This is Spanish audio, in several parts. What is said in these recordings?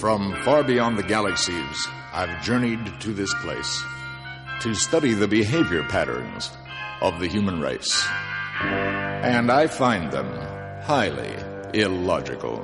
From far beyond the galaxies, I've journeyed to this place to study the behavior patterns of the human race. And I find them highly illogical.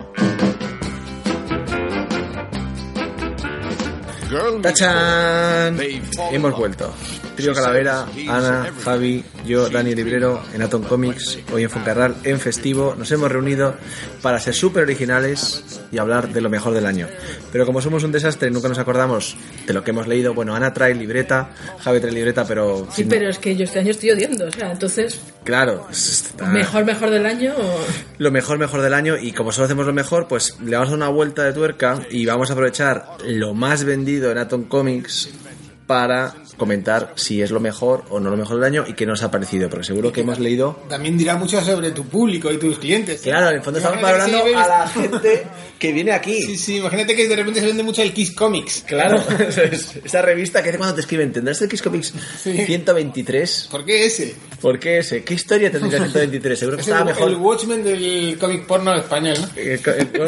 Girl ¡Tachán! boy. They fall in Hemos vuelto. Trío Calavera, Ana, Javi, yo, Dani Librero, en Atom Comics, hoy en Foncarral, en festivo. Nos hemos reunido para ser súper originales y hablar de lo mejor del año. Pero como somos un desastre nunca nos acordamos de lo que hemos leído, bueno, Ana trae libreta, Javi trae libreta, pero... Sí, sin- pero es que yo este año estoy odiando, o sea, entonces, Claro, está- mejor, mejor del año. o- lo mejor, mejor del año y como solo hacemos lo mejor, pues le vamos a dar una vuelta de tuerca y vamos a aprovechar lo más vendido en Atom Comics para comentar si es lo mejor o no lo mejor del año y qué nos ha parecido, porque seguro que hemos leído... También dirá mucho sobre tu público y tus clientes. Claro, en el fondo estamos Imagínate valorando a la gente que viene aquí. Sí, sí, imagínate que de repente se vende mucho el Kiss Comics. Claro, es- esa revista que hace cuando te escriben, ¿tendrás el Kiss Comics Sí. 123? ¿Por qué ese? ¿Por qué ese? ¿Qué historia tendría el 123? Seguro que Es estaba el, mejor. el Watchmen del cómic porno español, ¿no?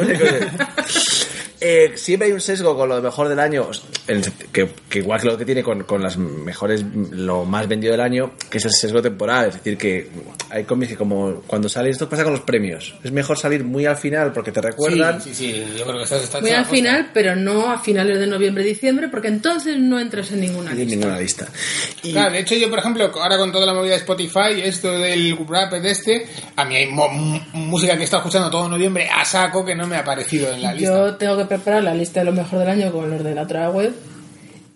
Eh, siempre hay un sesgo con lo mejor del año, en que, que igual que lo que tiene con, con las mejores, lo más vendido del año, que es el sesgo temporal. Es decir, que hay cómics que como cuando sale, esto pasa con los premios. Es mejor salir muy al final porque te recuerdan. Sí, sí, sí, yo creo que estás está Muy al la posta. final, pero no a finales de noviembre diciembre, porque entonces no entras en ninguna en lista. ninguna lista. Y, Claro, de hecho yo, por ejemplo, ahora con toda la movida de Spotify, esto del rap de este, a mí hay mo- m- música que he estado escuchando todo noviembre a saco que no me ha aparecido en la lista. Yo tengo que preparar la lista de lo mejor del año con los de la otra web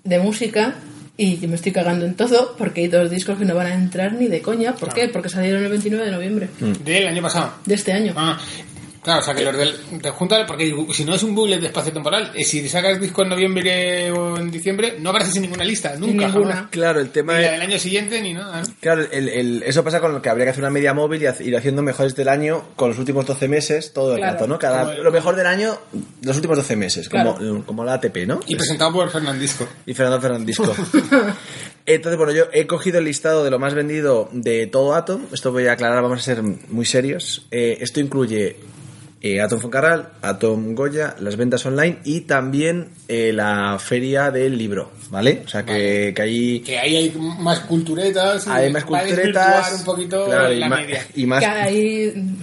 de música y yo me estoy cagando en todo porque hay dos discos que no van a entrar ni de coña. ¿Por qué? Porque salieron el 29 de noviembre Del año pasado. de este año. Ah, claro, o sea que los del, te juntan, porque si no es un bucle de espacio temporal, eh, si sacas disco en noviembre o en diciembre, no apareces en ninguna lista, nunca. ninguna. jamás. claro, el Ni tema la es... del año siguiente ni nada. ¿no? Claro, el- el- eso pasa con lo que habría que hacer una media móvil y ir haciendo mejores del año con los últimos 12 meses todo el Claro. rato, ¿no? Cada, Como lo mejor del año, los últimos 12 meses, Claro. como, como la ATP, ¿no? Y presentado por Fernandisco. Y Fernando Fernandisco. Entonces, bueno, yo he cogido el listado de lo más vendido de todo Atom. Esto voy a aclarar, vamos a ser muy serios. Eh, esto incluye eh, Atom Foncarral, Atom Goya, las ventas online y también eh, la feria del libro, ¿vale? O sea, que, que ahí Que ahí hay más culturetas. y hay más a culturetas. un poquito claro, y la ma- media. y más Que ahí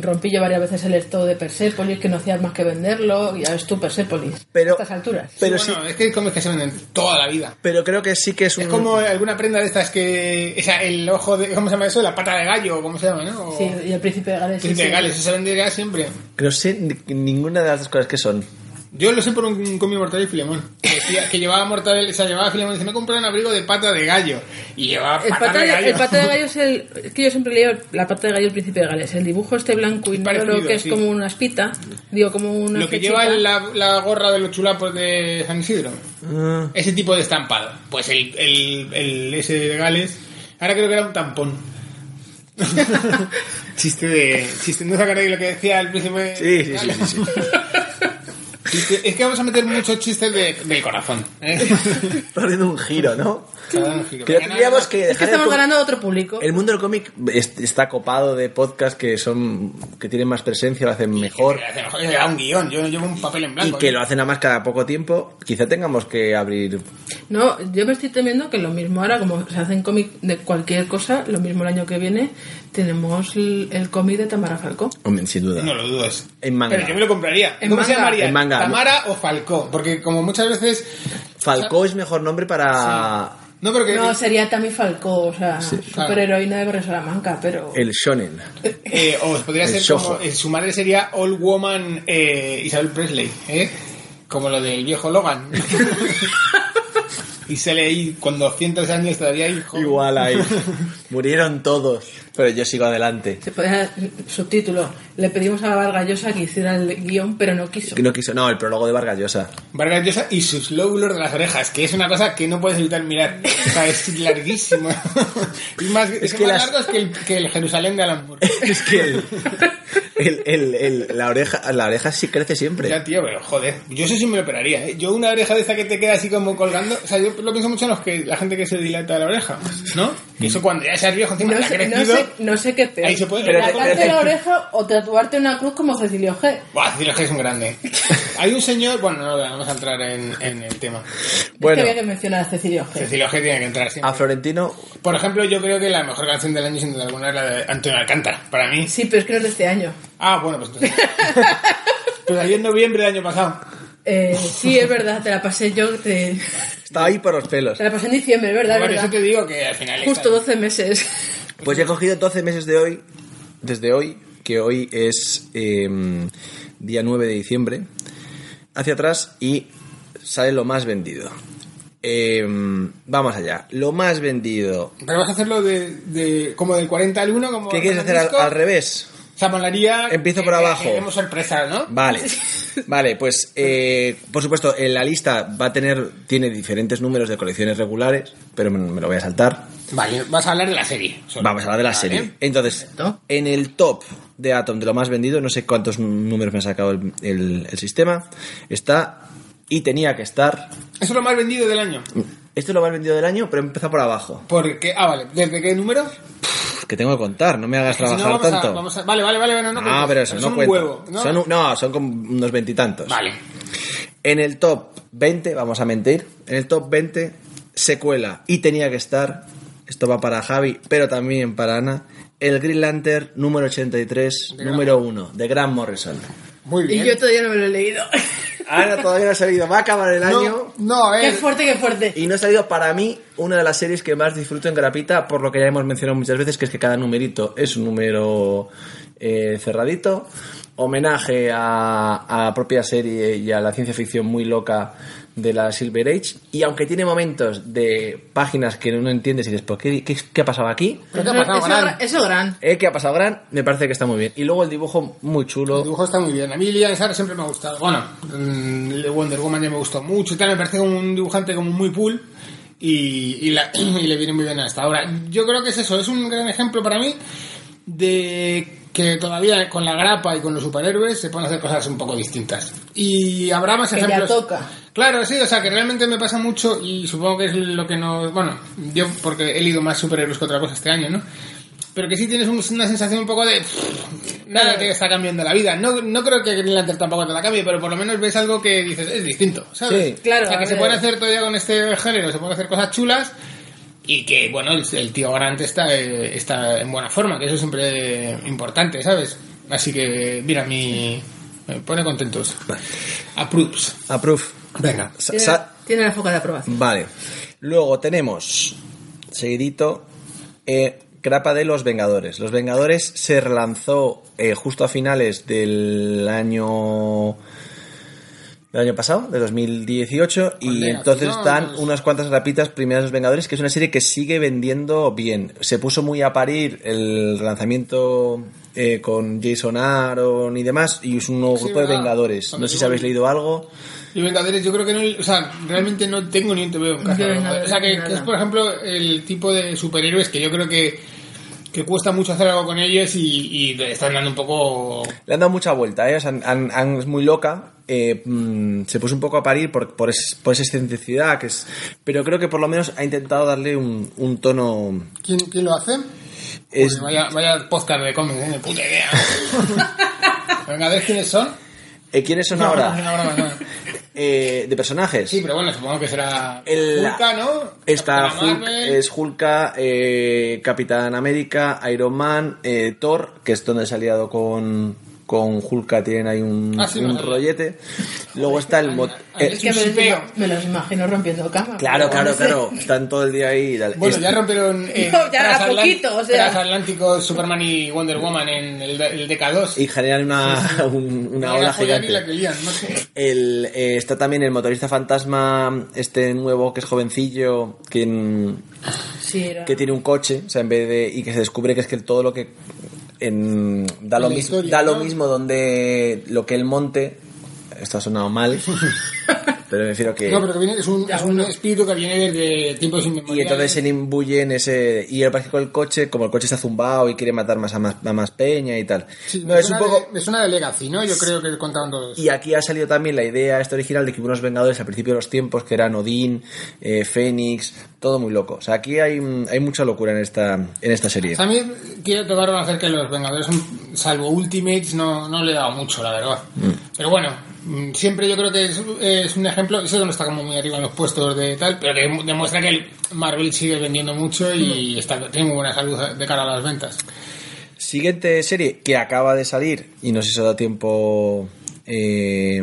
rompí yo varias veces el stock de Persepolis, que no hacías más que venderlo, y ya ves tú Persepolis. Pero- a estas alturas. pero Sí, sí, bueno, es que hay cómics que se venden toda la vida. pero creo que sí que es un Es como alguna prenda de estas que. O sea, el ojo de. ¿Cómo se llama eso? La pata de gallo, ¿cómo se llama, no? O- Sí, y el príncipe de Gales. sí, Príncipe de sí. Gales, eso se venderá siempre. Que no sé ni- ninguna de las dos cosas que son. Yo lo sé por un cómic Mortadelo y Filemón. Que, decía, que llevaba Mortadelo, o sea, llevaba Filemón y dice, me compré un abrigo de pata de gallo. Y llevaba El pata, pata, de de, gallo. el pata de gallo es el. Es que yo siempre leo la pata de gallo del príncipe de Gales. El dibujo este blanco y Es negro parecido, que es sí. como una espita. Digo, como una. Lo que flechita. lleva la, la gorra de los chulapos de San Isidro. Ah, Ese tipo de estampado. Pues el, el, el ese de Gales. Ahora creo que era un tampón. chiste de. Chiste, ¿no sacaréis lo que decía el príncipe? Sí, de sí, sí, sí, sí. Chiste- Es que vamos a meter muchos chistes de, del corazón. ¿eh? Está haciendo un giro, ¿no? Que tendríamos nada, que Es que estamos ganando a otro público. El mundo del cómic es- está copado de podcasts que son que tienen más presencia, lo hacen mejor Que un guion, yo llevo un papel en y blanco. que ¿eh? lo hacen a más cada poco tiempo. Quizá tengamos que abrir. No, yo me estoy temiendo que lo mismo ahora, como se hacen cómic de cualquier cosa, lo mismo el año que viene, tenemos el, el cómic de Tamara Falcó. Hombre, sin duda. No lo dudes. En manga. Pero yo me lo compraría. En ¿Cómo se manga. llamaría? En manga. ¿Tamara o Falcó? Porque como muchas veces... Falcó es mejor nombre para No, sería Tammy Falcó, o sea, superheroína de Corre Salamanca, pero... el shonen. eh, o podría El ser shojo. como... eh, su madre sería Old Woman eh, Isabel Presley, ¿eh? Como lo del viejo Logan. Y sale ahí con 200 años todavía joder. Igual ahí. Murieron todos. Pero yo sigo adelante. Se puede subtítulo. Le pedimos a Vargas Llosa que hiciera el guion, pero no quiso. No quiso. No, el prólogo de Vargas Llosa. Vargas Llosa y sus lóbulos de las orejas, que es una cosa que no puedes evitar mirar. O sea, es larguísimo. Y más, es que más las- largos que el, que el Jerusalén de Alan Moore. Es que el, el- el- el- la oreja la oreja sí crece siempre. Ya, tío, pero joder, yo eso sí me lo operaría, ¿eh? Yo una oreja de esta que te queda así como colgando, o sea, yo lo pienso mucho en los que, la gente que se dilata la oreja, ¿no? Que eso cuando ya seas viejo encima No sé, no, crecido... sé, no sé qué es peor. Ahí se puede- Pero te- la oreja o tatuarte una cruz como Cecilio G. Buah, Cecilio G es un grande. Hay un señor, bueno, no, vamos a entrar en, en el tema. Bueno. Es que había que mencionar a Cecilio G. Cecilio G tiene que entrar siempre. A Florentino, Por ejemplo, yo creo que la mejor canción del año, sin duda alguna, es la de Antonio Alcántara, para mí. Sí, pero es que no es de este año. Ah, bueno, pues entonces... pues ayer en noviembre del año pasado. Eh, sí, es verdad, te la pasé yo, te, estaba ahí por los pelos. te la pasé en diciembre, es verdad, Por eso te digo que al final... Justo está- 12 meses. Pues he cogido 12 meses de hoy, desde hoy, que hoy es eh, día 9 de diciembre, hacia atrás y sale lo más vendido. Eh, vamos allá. Lo más vendido. Pero vas a hacerlo de, de como del 40 al 1, como... ¿Qué quieres hacer al, al revés? O sea, molaría... Empiezo por abajo. que demos sorpresas, ¿no? Vale, vale, pues eh, por supuesto en la lista va a tener, tiene diferentes números de colecciones regulares, pero me, me lo voy a saltar. Vale, vas a hablar de la serie. solo. Vamos a hablar de la Vale. serie. Entonces, Perfecto. en el top de Atom de lo más vendido, no sé cuántos números me ha sacado el, el- el sistema, está y tenía que estar. Eso es lo más vendido del año. Esto es lo más vendido del año, pero empieza por abajo. Porque, ah, vale, ¿desde qué número? Que tengo que contar, no me hagas Si no, trabajar vamos a- tanto. vamos a- vale, vale, vale, no, no, ah, cuentes. pero eso, no son un huevo, ¿no? Son un- no, son como unos veintitantos. Vale. En el top 20, vamos a mentir, en el top 20 se cuela y tenía que estar, esto va para Javi, pero también para Ana, el Green Lantern número 83, De número 1, de Grant Morrison. Muy Y bien. yo todavía no me lo he leído. Ana todavía no ha salido, va a acabar el año. no, a qué fuerte, qué fuerte. y no ha salido para mí una de las series que más disfruto en grapita, por lo que ya hemos mencionado muchas veces, que es que cada numerito es un número eh, cerradito, homenaje a, a la propia serie y a la ciencia ficción muy loca de la Silver Age, y aunque tiene momentos de páginas que no entiendes y dices, ¿por qué, qué, qué ha pasado aquí? ¿Pero qué ha pasado, eso, Gran? eso gran. Eh, ¿Qué ha pasado, Gran? Me parece que está muy bien. Y luego el dibujo muy chulo. El dibujo está muy bien. A mí Lian Sara siempre me ha gustado. Bueno, mm, el de Wonder Woman ya me gustó mucho y tal. Me parece como un dibujante como muy cool y, y, la- y le viene muy bien hasta ahora. Yo creo que es eso. Es un gran ejemplo para mí de que todavía con la grapa y con los superhéroes se pueden hacer cosas un poco distintas. Y habrá más Que ya ejemplos. toca. Claro, sí, o sea, que realmente me pasa mucho y supongo que es lo que no... Bueno, yo porque he leído más superhéroes que otra cosa este año, ¿no? Pero que sí tienes un- una sensación un poco de... pff, Nada te está cambiando la vida. No, no creo que Green Lantern tampoco te la cambie, pero por lo menos ves algo que dices, es distinto, ¿sabes? Sí. Claro, O sea, que se pueden hacer todavía con este género, se pueden hacer cosas chulas y que, bueno, el, el tío Grant está, eh, está en buena forma, que eso es siempre importante, ¿sabes? Así que, mira, mi... Me pone contentos. Approves. Approve. Venga. Tiene, sa- tiene la foca de aprobación. Vale. Luego tenemos, seguidito, eh, Grapa de los Vengadores. Los Vengadores se relanzó eh, justo a finales del año del año pasado, de 2018, y entonces no, están pues- unas cuantas grapitas primeras de los Vengadores, que es una serie que sigue vendiendo bien. Se puso muy a parir el lanzamiento eh, con Jason Aaron y demás, y es un nuevo Sí, grupo de. Vengadores. Cuando No sé si habéis leído algo. Y Vengadores, yo creo que no, o sea, realmente no tengo ni un TVO en casa. O sea, que es, por ejemplo, el tipo de superhéroes que yo creo que, que cuesta mucho hacer algo con ellos y, y le están dando un poco... Le han dado mucha vuelta, ¿eh? O sea, han- es muy loca. eh, mm, se puso un poco a parir por, por, es- por esa excentricidad, que es, pero creo que por lo menos ha intentado darle un, un tono. ¿Quién, quién lo hace? Es, Pues vaya, vaya podcast de cómics, ¿eh? puta idea. Vengadores, ¿quiénes son? eh, ¿Quiénes son No, ahora? no, no, no. Eh, de personajes. Sí, pero bueno, supongo que será El- Hulka, ¿no? Está Capitana Hulk, es Hulka, eh, Capitán América, Iron Man, eh, Thor, que es donde se ha aliado con, con Hulka tienen ahí un, Ah, sí, un rollete. Luego está el... mot- Ah, eh, Es que me, me los imagino rompiendo cama. claro, claro, claro. Están todo el día ahí tal. Bueno, Este- ya rompieron en No, ya a poquito, o sea. Transatlántico Superman y Wonder Woman en el, el DK2. y generan una, un- una ola gigante. la que lían, no sé. El, eh, está también el motorista fantasma, este nuevo que es jovencillo, que, en- Sí, era- que tiene un coche, o sea, en vez de. y que se descubre que es que todo lo que. En- da lo, historia, da lo ¿no? mismo donde lo que él monte. Esto ha sonado mal, pero me refiero que. No, pero que viene, es un, es un espíritu que viene desde tiempos Y inmemoriales. entonces se imbuye en ese. Y él parece con el coche, como el coche está zumbado y quiere matar más a más, a más peña y tal. Sí, no, es un suena poco. de- me suena de Legacy, ¿no? Yo creo que contaban todos. Y aquí ha salido también la idea esta original de que hubo unos vengadores al principio de los tiempos que eran Odín, eh, Fénix, todo muy loco. O sea, aquí hay, hay mucha locura en esta, en esta serie. Mí quiero tocar hacer que los Vengadores, salvo Ultimates, no, no le he dado mucho, la verdad. Mm. Pero bueno, mm, siempre yo creo que es, es un ejemplo, ese no está como muy arriba en los puestos de tal, pero que demuestra que el Marvel sigue vendiendo mucho y Mm. está, tiene muy buena salud de cara a las ventas. Siguiente serie que acaba de salir y no sé si da tiempo eh,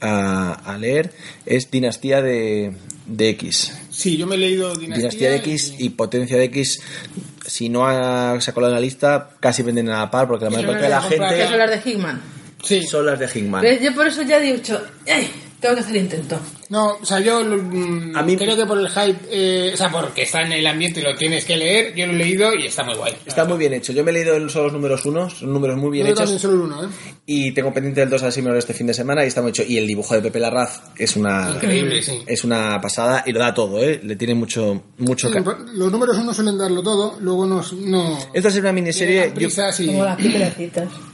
a, a leer es Dinastía de, de X. Sí, yo me he leído Dinastía, Dinastía de X y Potencia de X. Si no ha, se ha colado en la lista, casi venden a la par porque la mayor parte de la las comprar, ¿Qué gente son las de Hickman? Sí, son las de Hickman. ¿Ves? Yo por eso ya he dicho, "Ay, tengo que hacer intento. No, o sea, yo mm, A mí- creo que por el hype, eh, o sea, porque está en el ambiente y lo tienes que leer, yo lo he leído y está muy guay. Está muy bien hecho. Yo me he leído solo los números unos, son números muy bien Yo hechos. también solo uno, ¿eh? Y tengo pendiente el 2 a ver este fin de semana y está muy hecho. Y el dibujo de Pepe Larraz es una Increíble, sí. es una pasada y lo da todo, ¿eh? Le tiene mucho mucho Sí, los números uno suelen darlo todo, luego no... no Esta es una miniserie yo- y- Como las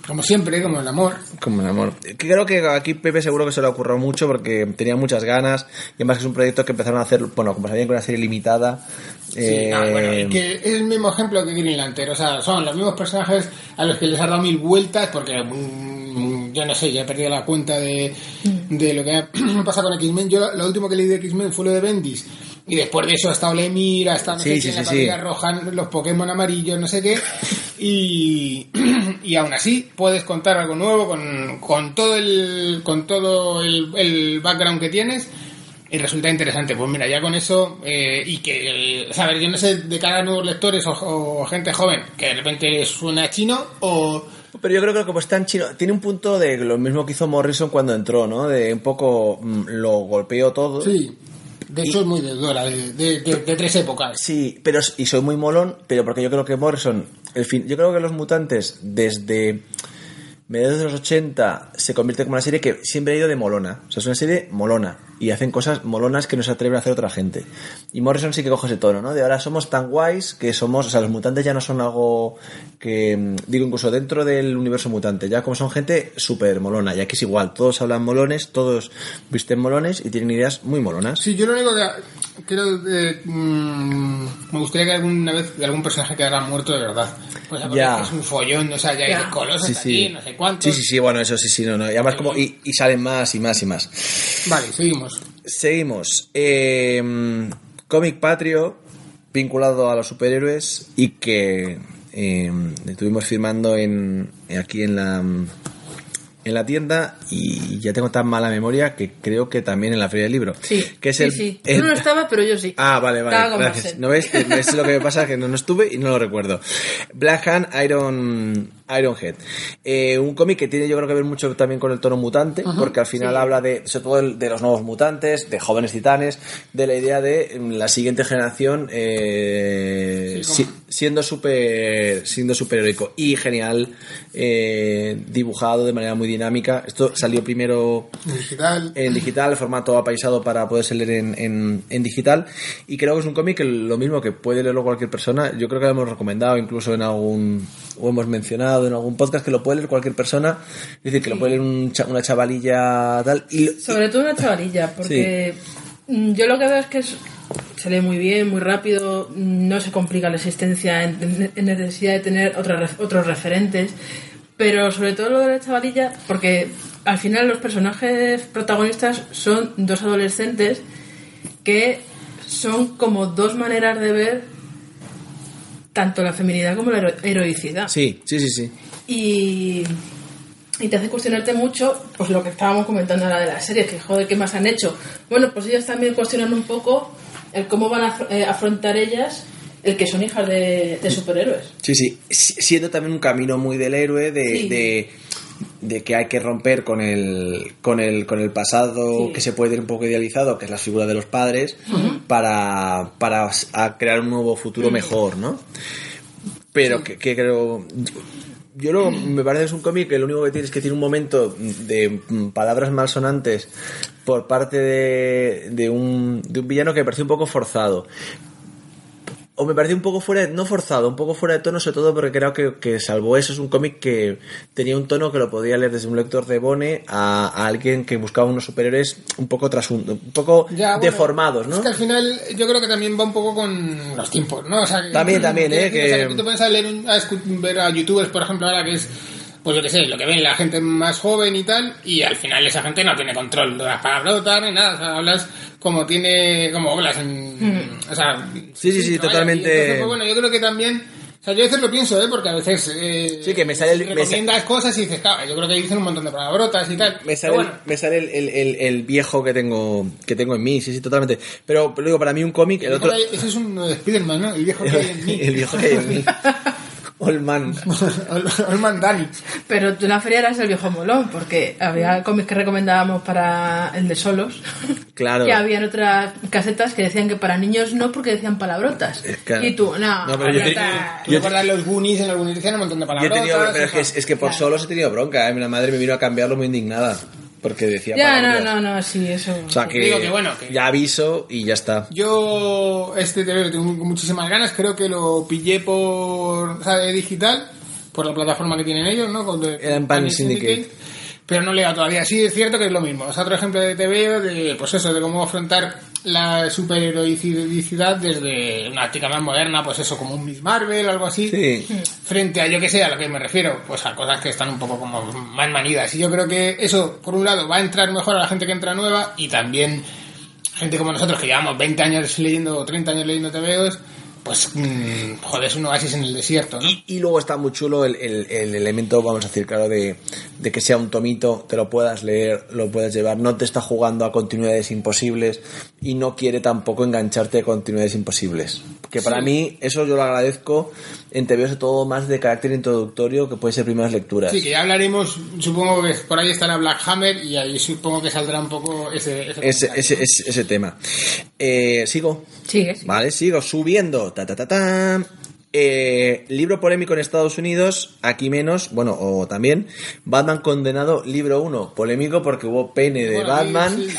como siempre, como el amor. como el amor. Creo que aquí Pepe seguro que se le ocurrió mucho porque tenía muchas ganas y además que es un proyecto que empezaron a hacer, bueno, como sabían con una serie limitada. Sí, eh, no, bueno, y que es el mismo ejemplo que Green Lantern, o sea, son los mismos personajes a los que les has dado mil vueltas porque mm, yo no sé, ya he perdido la cuenta de, de lo que ha pasado con X-Men. Yo lo último que leí de X-Men fue lo de Bendis. Y después de eso ha estado Lemir, ha estado no Sí, sé sí, sí, la roja, los Pokémon amarillos, no sé qué. Y, y aún así puedes contar algo nuevo con, con todo el con todo el, el background que tienes y resulta interesante. Pues mira, ya con eso, eh, y que, saber, yo no sé, de cara a nuevos lectores o, o gente joven, que de repente suena chino, o. Pero yo creo que como es tan chino, tiene un punto de lo mismo que hizo Morrison cuando entró, ¿no? De un poco mm, lo golpeó todo. Sí, de hecho es muy deudora, de, de, de- de tres épocas. Sí, pero y soy muy molón, pero porque yo creo que Morrison, el fin, yo creo que los mutantes desde mediados de los 80 se convierte como una serie que siempre ha ido de molona, o sea, es una serie molona y hacen cosas molonas que no se atreven a hacer otra gente. Y Morrison sí que coge ese tono, ¿no? De ahora somos tan guays que somos, o sea, los mutantes ya no son algo que mm, digo incluso dentro del universo mutante, ya como son gente súper molona, y aquí es igual, todos hablan molones, todos visten molones y tienen ideas muy molonas. Sí, yo lo único que creo eh, mm, me gustaría que alguna vez algún personaje quedara muerto de verdad. Pues porque Ya. es un follón, o sea, ya, Ya. hay colosos Sí, sí. aquí, no sé cuántos. Sí, sí, sí, bueno, eso sí, sí, no, no. Y además como, y, y salen más y más y más. Vale, seguimos. Seguimos. Eh, cómic patrio vinculado a los superhéroes y que eh, estuvimos firmando en, aquí en la en la tienda y ya tengo tan mala memoria que creo que también en la feria del libro. Sí, que es sí, el, sí. el- no estaba, pero yo sí. Ah, vale, vale, gracias. ¿No ves? Es lo que me pasa, que no, no estuve y no lo recuerdo. Black Hand Iron, Ironhead. Eh, un cómic que tiene yo creo que ver mucho también con el tono mutante, porque al final habla de, sobre todo de los nuevos mutantes, de jóvenes titanes, de la idea de mm, la siguiente generación eh, Sí, si- siendo super siendo superheroico y genial eh, dibujado de manera muy dinámica. Esto salió primero Digital. en digital, formato apaisado para poderse leer en, en, en digital. Y creo que es un cómic que lo mismo que puede leerlo cualquier persona. Yo creo que lo hemos recomendado incluso en algún, o hemos mencionado en algún podcast que lo puede leer cualquier persona. Es decir, que lo puede leer un cha- una chavalilla tal. Y, Sobre todo una chavalilla, porque mm, yo lo que veo es que es- se lee muy bien, muy rápido, mm, no se complica la existencia en, en necesidad de tener otros referentes, pero sobre todo lo de la chavalilla, porque al final los personajes protagonistas son dos adolescentes que son como dos maneras de ver tanto la feminidad como la hero- heroicidad. sí, sí, sí, sí. Y, y te hace cuestionarte mucho pues lo que estábamos comentando ahora de la serie, que joder, ¿qué más han hecho? Bueno, pues ellas también cuestionan un poco el cómo van a eh, afrontar ellas el que son hijas de, de superhéroes. Sí, sí, si- siendo también un camino muy del héroe de, Sí. de, de que hay que romper con el, con el, con el pasado Sí. que se puede ver un poco idealizado, que es la figura de los padres, para, para crear un nuevo futuro mejor, ¿no? Pero que, que creo... Yo lo, me parece que es un cómic que lo único que tiene es que tiene un momento de mm, palabras malsonantes por parte de, de, un, de un villano que me parece un poco forzado o me pareció un poco fuera, de- no forzado, un poco fuera de tono, sobre todo porque creo que, que salvo eso es un cómic que tenía un tono que lo podía leer desde un lector de Bone a, a alguien que buscaba unos superhéroes un poco trasunto, un poco Ya, bueno, deformados, ¿no? Es que al final yo creo que también va un poco con los tiempos, ¿no? O sea, que- También, también, ¿eh? o sea, que- tú te pones a, leer un- a escu- ver a youtubers, por ejemplo, ahora que es, pues yo qué sé, lo que ven la gente más joven y tal, y al final esa gente no tiene control de las palabrotas ni nada, o sea, hablas como tiene, como hablas en... O sea. Sí, sí, sí, y totalmente. entonces, pues bueno, yo creo que también... O sea, yo a veces lo pienso, ¿eh? Porque a veces... Eh, Sí, que me sale el- me Recomiendas cosas y dices, claro, yo creo que dicen un montón de palabrotas y tal. Me sale, bueno, el, me sale el, el- el- el viejo que tengo que tengo en mí, sí, sí, totalmente. Pero, pero digo, para mí un cómic, el otro... Ese es un Spiderman, ¿no? El viejo que hay en mí. el viejo que hay en mí. Olman. Ol- Olman Dani. Pero tú en la feria eras el viejo molón, porque había cómics que recomendábamos para el de solos. Claro. Y habían otras casetas que decían que para niños no, porque decían palabrotas. Claro. Y tú, no, No, pero yo te-. ¿Tú te los Goonies? En los Goonies decían un montón de Yo he palabrotas. tenido, pero es que, es, es que por Claro. solos he tenido bronca, ¿eh? La madre me vino a cambiarlo muy indignada. Porque decía Ya, no, palabras. no, no, sí, eso. O sea que, Digo que bueno, que- ya aviso y ya está. Yo este TV lo tengo muchísimas ganas. Creo que lo pillé por o sea, de digital, por la plataforma que tienen ellos, ¿no? Con de- Era en Pan Syndicate. Pero no leo todavía. Sí, es cierto que es lo mismo. Es otro ejemplo de TV de, pues eso, de cómo afrontar la superheroicidad desde una óptica más moderna, pues eso, como un Miss Marvel, algo así. Sí. frente a yo que sé a lo que me refiero pues a cosas que están un poco como más manidas y yo creo que eso por un lado va a entrar mejor a la gente que entra nueva y también gente como nosotros que llevamos 20 años leyendo o 30 años leyendo TVOs pues mm, joder es un oasis en el desierto ¿no? Y luego está muy chulo el, el- el elemento, vamos a decir, claro, de, de que sea un tomito, te lo puedas leer, lo puedas llevar, no te está jugando a continuidades imposibles y no quiere tampoco engancharte a continuidades imposibles. Que para mí eso yo lo agradezco en TVO sobre todo más de carácter introductorio que puede ser primeras lecturas. sí que ya hablaremos supongo que por ahí estará Black Hammer y ahí supongo que saldrá un poco ese ese, ese, ese, ese, ese tema. Eh, Sigo. Sigue, sí. Vale, sigo subiendo. Ta, ta, ta, ta. Eh, libro polémico en Estados Unidos, aquí menos, bueno, o también, Batman condenado, libro 1, polémico porque hubo pene de Bueno, Batman, sí, sí,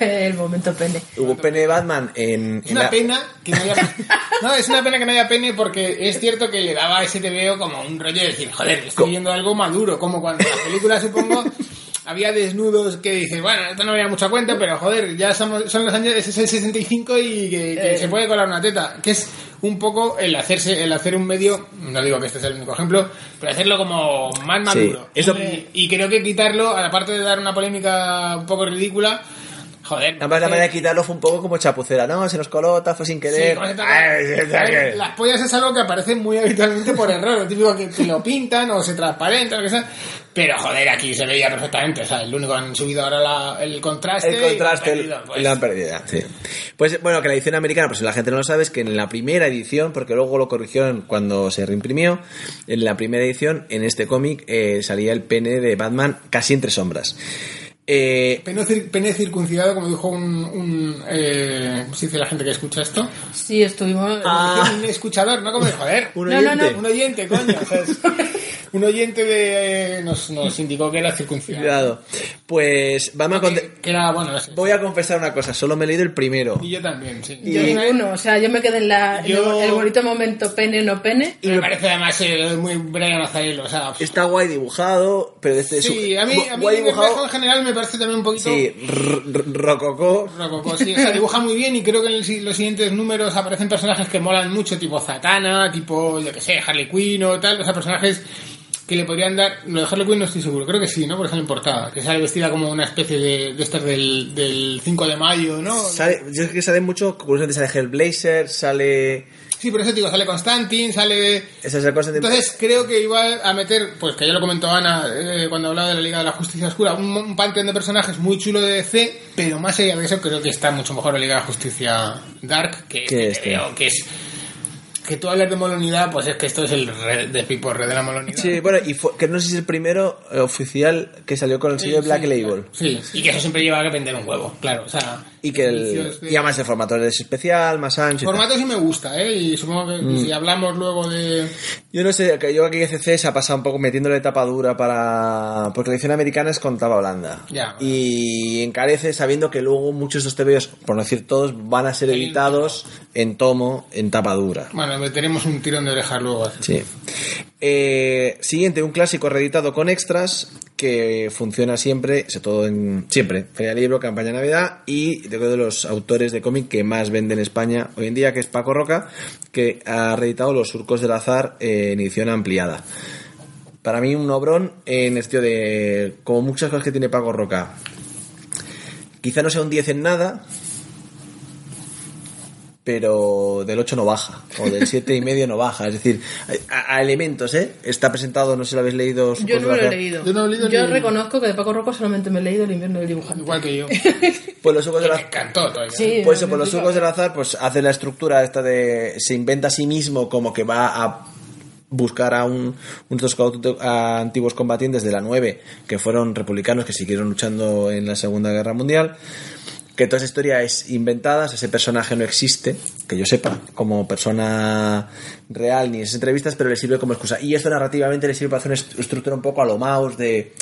lo- el momento pene. hubo pene de Batman en... Es en una la- pena que no haya No, es una pena que no haya pene porque es cierto que le daba a ese TVO como un rollo de decir, joder, estoy viendo algo maduro, como cuando en la película supongo había desnudos que dices, bueno, esto no me da mucha cuenta, pero joder, ya somos, son los años, es el 65 y que, que Eh. se puede colar una teta, que es un poco el hacerse, el hacer un medio, no digo que este sea el único ejemplo, pero hacerlo como más maduro. eso- y, y creo que quitarlo, aparte de dar una polémica un poco ridícula, joder. Además la manera de quitarlo fue un poco como chapucera, ¿no? Se nos coló, fue sin querer. Ay, las pollas es algo que aparece muy habitualmente por error. Lo típico que lo pintan o se transparenta, lo que sea. Pero joder, aquí se veía perfectamente. O sea, el único que han subido ahora la- el contraste. El contraste, y pues. la han perdido, sí. Pues bueno, que la edición americana, pues la gente no lo sabe, es que en la primera edición, porque luego lo corrigieron cuando se reimprimió, en la primera edición, en este cómic, eh, salía el pene de Batman casi entre sombras. Eh, Pene, cir- pene circuncidado, como dijo un. un eh, ¿cómo se dice la gente que escucha esto? Sí, estuvimos. Ah. Un escuchador, ¿no? Como de, joder. un No, no, oyente. no. Un oyente, coño. ¿sabes? un oyente de, eh, nos, nos indicó que era circuncidado. Cuidado. Pues Batman con- Que, que era, bueno, no sé. Voy a confesar una cosa, solo me he leído el primero. Y yo también, sí. Yo Y- ninguno, o sea, yo me quedé en, la, en Yo- el, el bonito momento pene no pene. Y me parece además eh, muy Brian Azzarello, o sea... Está guay dibujado, pero desde su... Sí, a mí, a mí guay dibujado. en general me parece también un poquito... Sí, rococó. Rococó, sí, o sea, dibuja muy bien y creo que en el los siguientes números aparecen personajes que molan mucho, tipo Zatanna, tipo, yo que sé, Harley Quinn o tal, o sea, personajes que le podrían dar. Lo de Harley Quinn no estoy seguro, creo que sí, ¿no? Por ejemplo, en portada, que sale vestida como una especie de, de estas del, del 5 de mayo, ¿no? Sale, yo es que sale mucho, curiosamente sale Hellblazer, sale... Sí, por eso te digo, sale Constantine, sale. Esa es la cosa de- Entonces creo que iba a meter, pues que ya lo comentó Ana eh, cuando hablaba de la Liga de la Justicia Oscura, un, un panteón de personajes muy chulo de DC, pero más allá de eso creo que está mucho mejor la Liga de la Justicia Dark, que, Que que este. creo que es... Que tú hablas de molonidad, pues es que esto es el re- de piporre de la molonidad. Sí, bueno, y fue- que no sé si es el primero eh, oficial que salió con el sello de Black Sí, Label. Sí, y que eso siempre lleva a vender un huevo, claro. O sea, Y que el, de- y además el formato es especial, más ancho. tal. formato sí me gusta, ¿eh? Y supongo que Mm. si hablamos luego de... Yo no sé, que yo aquí ECC se ha pasado un poco metiéndole tapa dura para... Porque la edición americana es con tapa blanda. Ya. Y encarece sabiendo que luego muchos de estos TVOs, por no decir todos, van a ser editados en tomo, en tapa dura. Bueno, meteremos un tirón de orejas luego. Sí. Eh, siguiente, un clásico reeditado con extras que funciona siempre, sobre todo en siempre, Feria Libro, campaña Navidad y de uno de los autores de cómic que más vende en España hoy en día, que es Paco Roca, que ha reeditado Los Surcos del Azar en edición ampliada. Para mí un obrón en este de como muchas cosas que tiene Paco Roca. Quizá no sea un 10 en nada, pero del 8 no baja, o del 7 y medio no baja. Es decir, a, a elementos, ¿eh? Está presentado, no sé si lo habéis leído. Yo no lo he leído. Yo no he leído Yo ni- reconozco que de Paco Rocco solamente me he leído El invierno del dibujante. Igual que yo. Pues los Surcos del me Azar. encantó todavía. Sí, Pues, me pues los surcos del azar pues hace la estructura esta de se inventa a sí mismo como que va a buscar a un, unos a antiguos combatientes de la 9 que fueron republicanos que siguieron luchando en la Segunda Guerra Mundial que toda esa historia es inventada, ese personaje no existe, que yo sepa, como persona real ni en esas entrevistas, pero le sirve como excusa. Y esto narrativamente le sirve para hacer una est- estructura un poco a lo mouse de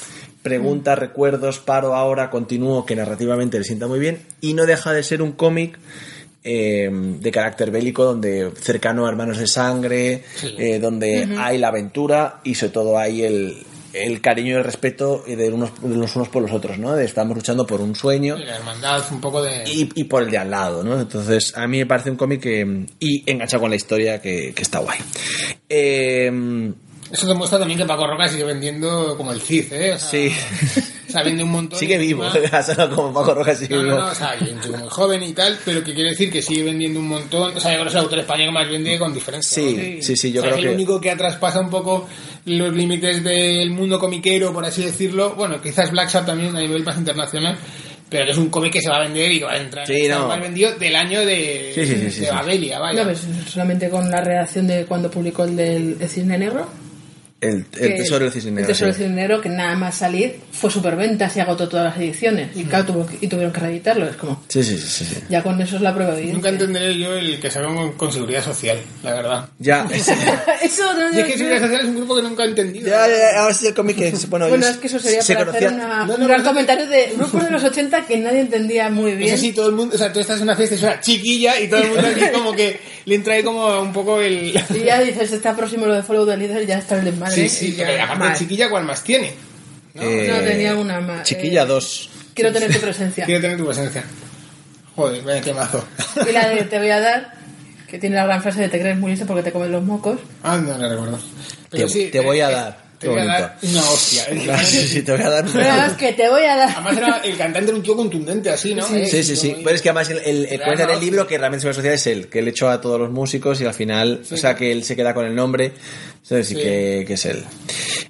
preguntas, recuerdos, paro ahora, continúo, que narrativamente le sienta muy bien. Y no deja de ser un cómic eh, de carácter bélico, donde cercano a hermanos de sangre, eh, donde hay la aventura y sobre todo hay el, el cariño y el respeto de, unos, de los unos por los otros, ¿no? De estamos luchando por un sueño Y la hermandad, un poco de... y, y por el de al lado, ¿no? Entonces, a mí me parece un cómic que. y enganchado con la historia que, que está guay. Eh, Eso demuestra también que Paco Roca sigue vendiendo como el Cid, ¿eh? O sea, sí. O sea, vende un montón. sigue vivo. sonado como Paco Rojas sigue No, no, vivo. no, o sea, muy joven y tal, pero que quiere decir que sigue vendiendo un montón. O sea, yo creo que es el autor español que más vende con diferencia. Sí, ¿no? sí, sí, yo O sea, creo es el que- único que ha traspasado un poco los límites del mundo comiquero, por así decirlo. Bueno, quizás Black Shark también a nivel más internacional. Pero que es un cómic que se va a vender y que va a entrar Sí, en el no. más vendido del año de, Sí, sí, de sí. Babelia, vaya. No, pues solamente con la redacción de cuando publicó el del el Cisne Negro. El, el tesoro del cisne El negro. Tesoro sí. del Cisne Negro, que nada más salir fue superventa, se agotó todas las ediciones. Y claro, tuvo y tuvieron que reeditarlo. Es como, Sí, sí, sí, sí, ya con eso es la prueba evidente. Nunca entenderé yo el que se haga con, con seguridad social, la verdad. Ya, es- eso no, Y es que seguridad social es un grupo que nunca he entendido. ya, ya, ya, ahora sí el cómic que. Bueno, Bueno, es- es que eso sería se para conocía- hacer una- No, no, un gran no, no. comentario de grupos de los 80 que nadie entendía muy bien. Eso sí, todo el mundo, o sea, tú estás en una fiesta y suena chiquilla y todo el mundo aquí como que le entra ahí como un poco el... Y ya dices, está próximo lo de Follow the Leader, ya está el desmadre. Sí, sí, y ya, pero aparte mal. chiquilla, ¿cuál más tiene? ¿No? Eh, No, tenía una más. Chiquilla Eh, 2. Quiero tener tu presencia. Quiero tener tu presencia. Joder, vaya qué mazo. Y la de Te voy a dar, que tiene la gran frase de te crees muy listo porque te comen los mocos. Ah, no la recuerdo. Te- te voy a dar. Te voy a dar una hostia. Claro, sí, sí, te voy a dar un Pero es que te voy a dar. Además era, el cantante era un tío contundente así, ¿no? Eh, Sí, sí, sí. como- Pero es que además el, el, el cuenta en el sí. libro que realmente se social es él, que él echó a todos los músicos y al final, o sea, que él se queda con el nombre. Y Sí. que, que es él.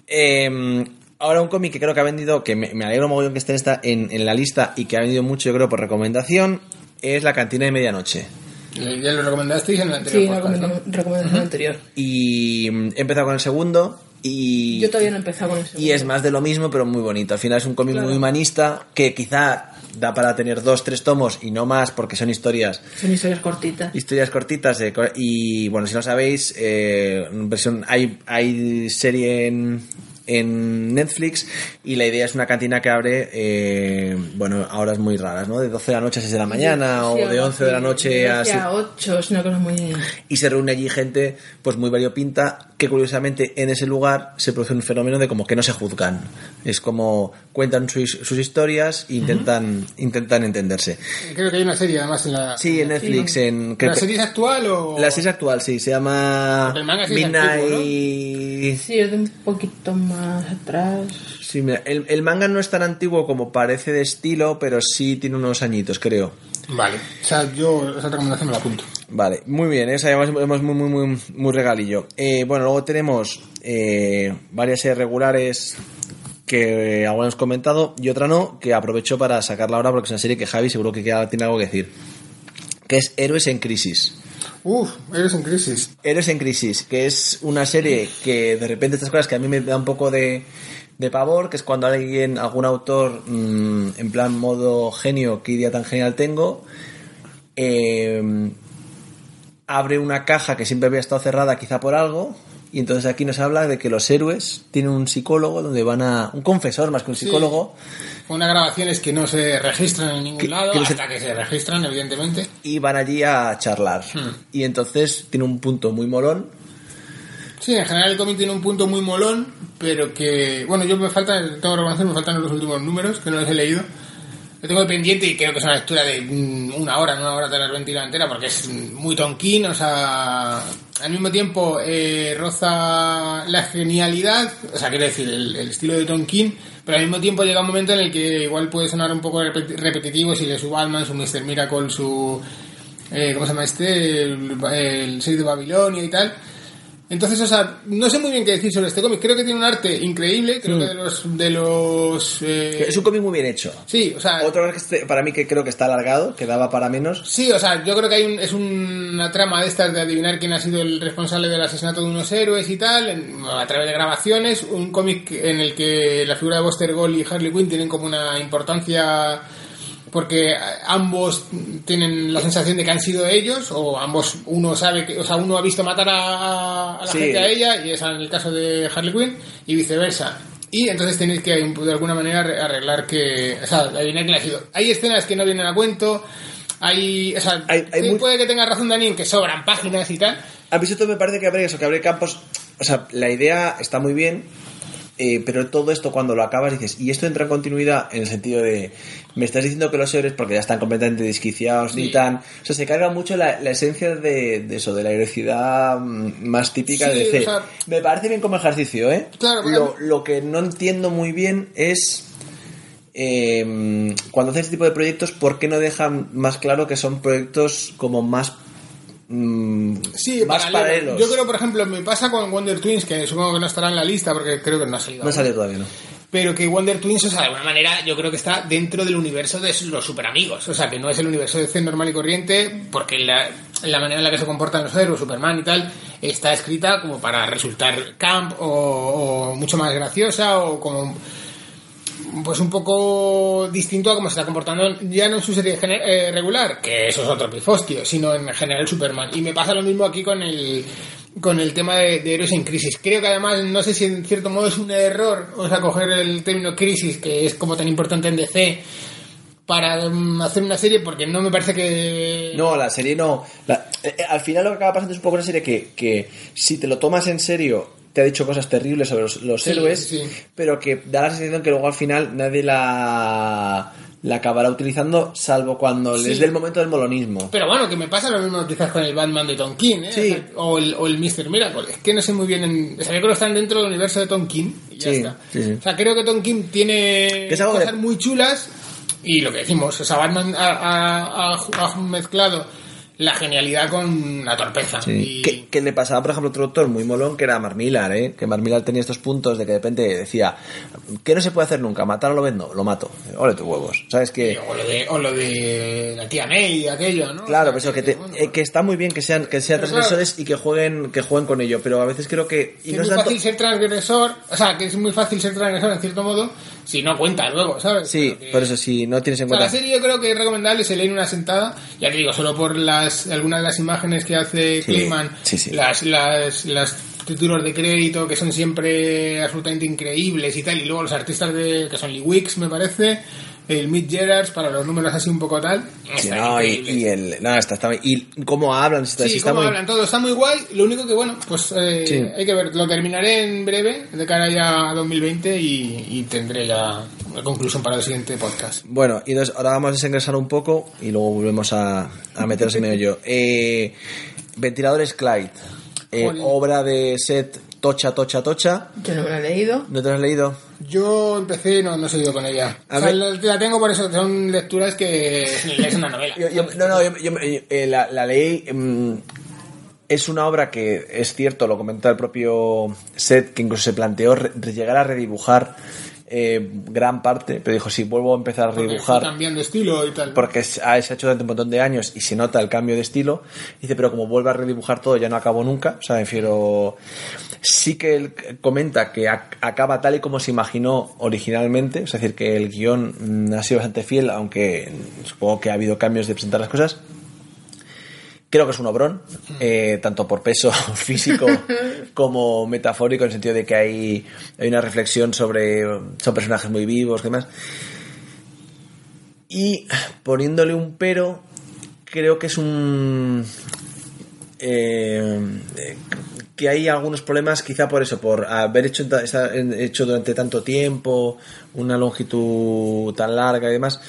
Eh, ahora un cómic que creo que ha vendido, que me, me alegro mogollón que esté en, esta, en, en la lista y que ha vendido mucho, yo creo, por recomendación, es La Cantina de Medianoche. Eh, Ya lo recomendasteis en el anterior Sí, recomendación recomendación anterior. Y mm, he empezado con el segundo y... Yo todavía no he empezado con eso. Y es más de lo mismo, pero muy bonito. Al final es un cómic Claro. muy humanista que quizá da para tener dos, tres tomos y no más porque son historias Son historias cortitas. historias cortitas de y bueno si no sabéis eh, versión hay hay serie en en Netflix y la idea es una cantina que abre eh, bueno a horas muy raras no de 12 de la noche a 6 de la mañana Sí, o de algo 11 de la noche a 12 siete- a 8, es una cosa muy... y se reúne allí gente pues muy variopinta que curiosamente en ese lugar se produce un fenómeno de como que no se juzgan. Es como cuentan sus, sus historias e intentan, intentan entenderse. Creo que hay una serie además en la... Sí, en Netflix. En, creo ¿La serie es actual o...? la serie actual, sí, se llama el manga sí es Midnight... Sí, es de un poquito más atrás. Sí, mira, el, el manga no es tan antiguo como parece de estilo, pero sí tiene unos añitos, creo. Vale. O sea, yo esa recomendación me la apunto. Vale, muy bien, esa además hemos muy, muy, muy, muy regalillo. Eh, bueno, luego tenemos eh, varias series regulares que alguna hemos comentado y otra no, que aprovecho para sacarla ahora porque es una serie que Javi seguro que tiene algo que decir. Que es Héroes en Crisis. Uf, eres en crisis. Héroes en Crisis, que es una serie que de repente estas cosas que a mí me da un poco de, de pavor, que es cuando alguien, algún autor, mm, en plan modo genio, qué idea tan genial tengo, eh, abre una caja que siempre había estado cerrada quizá por algo, y entonces aquí nos habla de que los héroes tienen un psicólogo donde van a... un confesor más que un psicólogo, Fue unas grabaciones que no se registran en ningún Que- lado, que no se- hasta que se registran, evidentemente. y van allí a charlar. Hmm. Y entonces tiene un punto muy molón, Sí, en general el cómic tiene un punto muy molón, pero que... Bueno, yo me faltan, tengo que reconocer, me faltan los últimos números, que no los he leído. Lo tengo pendiente y creo que es una lectura de mm, una hora, no una hora de la mentira entera, porque es muy tonquín, o sea... Al mismo tiempo eh, roza la genialidad, o sea, quiero decir, el, estilo de Tonkin, pero al mismo tiempo llega un momento en el que igual puede sonar un poco repeti- repetitivo si le su Batman, su Mr. Miracle, su... eh, ¿Cómo se llama este? El, el 6 de Babilonia y tal. Entonces, o sea, no sé muy bien qué decir sobre este cómic. Creo que tiene un arte increíble. Creo que de los. De los eh, es un cómic muy bien hecho. Sí, o sea. Que este- para mí que creo que está alargado, que daba para menos. Sí, o sea, yo creo que hay un- es una trama de estas de adivinar quién ha sido el responsable del asesinato de unos héroes y tal, en- a través de grabaciones, un cómic en el que la figura de Buster Gold y Harley Quinn tienen como una importancia porque ambos tienen la sensación de que han sido ellos o ambos uno sabe que o sea uno ha visto matar a, a la Sí. gente a ella y es en el caso de Harley Quinn y viceversa y entonces tenéis que de alguna manera arre- arreglar que o sea adivinar quién ha sido hay escenas que no vienen a cuento hay o sea Hay- hay sí, muy- puede que tenga razón Dani en que sobran páginas y tal A mí todo me parece que abre eso, que abre campos. O sea, la idea está muy bien, eh, pero todo esto cuando lo acabas dices, y esto entra en continuidad en el sentido de, me estás diciendo que los héroes, porque ya están completamente desquiciados Sí. y tan. O sea, se carga mucho la, la esencia de, de eso, de la heroicidad mm, más típica Sí, de DC. o sea- me parece bien como ejercicio, ¿eh? Claro, lo, lo que no entiendo muy bien es. eh, cuando hacen este tipo de proyectos, ¿por qué no dejan más claro que son proyectos como más mm, Sí, más paralelo. paralelos. Yo creo, por ejemplo, me pasa con Wonder Twins, que supongo que no estará en la lista porque creo que no ha salido. No salió todavía, ¿no? Pero que Wonder Twins, o sea, de alguna manera, yo creo que está dentro del universo de los superamigos. O sea, que no es el universo de C normal y corriente, porque la, la manera en la que se comportan los héroes, Superman y tal, está escrita como para resultar camp o, o mucho más graciosa o como pues un poco distinto a cómo se está comportando ya no en su serie eh, regular, que eso es otro pifostio, sino en general Superman. Y me pasa lo mismo aquí con el con el tema de, de héroes en crisis. Creo que además, no sé si en cierto modo es un error, o sea, coger el término crisis, que es como tan importante en DC, para mm, hacer una serie, porque no me parece que... No, la serie no. La- eh, eh, al final lo que acaba pasando es un poco una serie que, que si te lo tomas en serio te ha dicho cosas terribles sobre los, los Sí, héroes, sí. pero que da la sensación que luego al final nadie la, la acabará utilizando, salvo cuando Sí. les dé el momento del molonismo. Pero bueno, que me pasa lo mismo quizás con el Batman de Tom King, ¿eh? Sí. O, el, o el Mr. Miracle. Es que no sé muy bien. En... Creo que están dentro del universo de Tom King y ya Sí, está. O sea, creo que Tom King tiene es cosas de- muy chulas y lo que decimos, o sea, Batman ha- ha- ha mezclado la genialidad con la torpeza. Sí. Y... Que, que le pasaba, por ejemplo, otro autor muy molón que era Mark Millar, ¿eh? que Mark Millar tenía estos puntos de que de repente decía que no se puede hacer nunca, matar o lo vendo, lo mato, ole tus huevos, ¿sabes? que O lo, de, o lo de la tía May y aquello, ¿no? Claro, O pues eso, que, te- bueno, eh, que está muy bien que sean, que sean Pero transgresores y que jueguen, que jueguen con ello, pero a veces creo que. Y que no es es muy tanto- fácil ser transgresor, o sea, que es muy fácil ser transgresor en cierto modo si no cuenta luego, ¿sabes? Sí, que- por eso si no tienes en O sea, cuenta. la serie yo creo que es recomendable, se lee en una sentada, ya te digo, solo por las algunas de las imágenes que hace Sí, Clayman, sí, sí. las, las, las títulos de crédito que son siempre absolutamente increíbles y tal, y luego los artistas de, que son Lee Wicks, me parece, el Mid Gerards para los números así un poco tal. Sí, no, y, el, no, está, está, y cómo hablan, está, Sí, está cómo muy, hablan todo, está muy guay. Lo único que, bueno, pues eh, Sí. hay que ver. Lo terminaré en breve, de cara ya a 2020, y, y tendré ya la conclusión para el siguiente podcast. Bueno, y entonces ahora vamos a desengresar un poco y luego volvemos a, a meternos en medio. Eh, ventiladores Clyde, eh, obra de set Tocha, Tocha, Tocha. Yo no me lo he leído. ¿No te lo has leído? Yo empecé, no, no he seguido con ella. A O sea, ver- la, la tengo por eso, son lecturas que es una novela. Yo- yo- no, no, yo, yo- yo- eh, la, la leí. mm, es una obra que es cierto, lo comentó el propio Seth, que incluso se planteó re- llegar a redibujar eh, gran parte, pero dijo: si vuelvo a empezar a redibujar. cambiando estilo y tal. porque se ha hecho durante un montón de años y se nota el cambio de estilo. Dice, pero como vuelve a redibujar todo, ya no acabó nunca. O sea, prefiero. Sí que él comenta que ac- acaba tal y como se imaginó originalmente. Es decir, que el guion ha sido bastante fiel, aunque supongo que ha habido cambios de presentar las cosas. Creo que es un obrón, eh, tanto por peso físico como metafórico, en el sentido de que hay, hay una reflexión sobre. Son personajes muy vivos y demás. Y poniéndole un pero, creo que es un. eh, que hay algunos problemas, quizá por eso, por haber hecho, hecho durante tanto tiempo, una longitud tan larga y demás,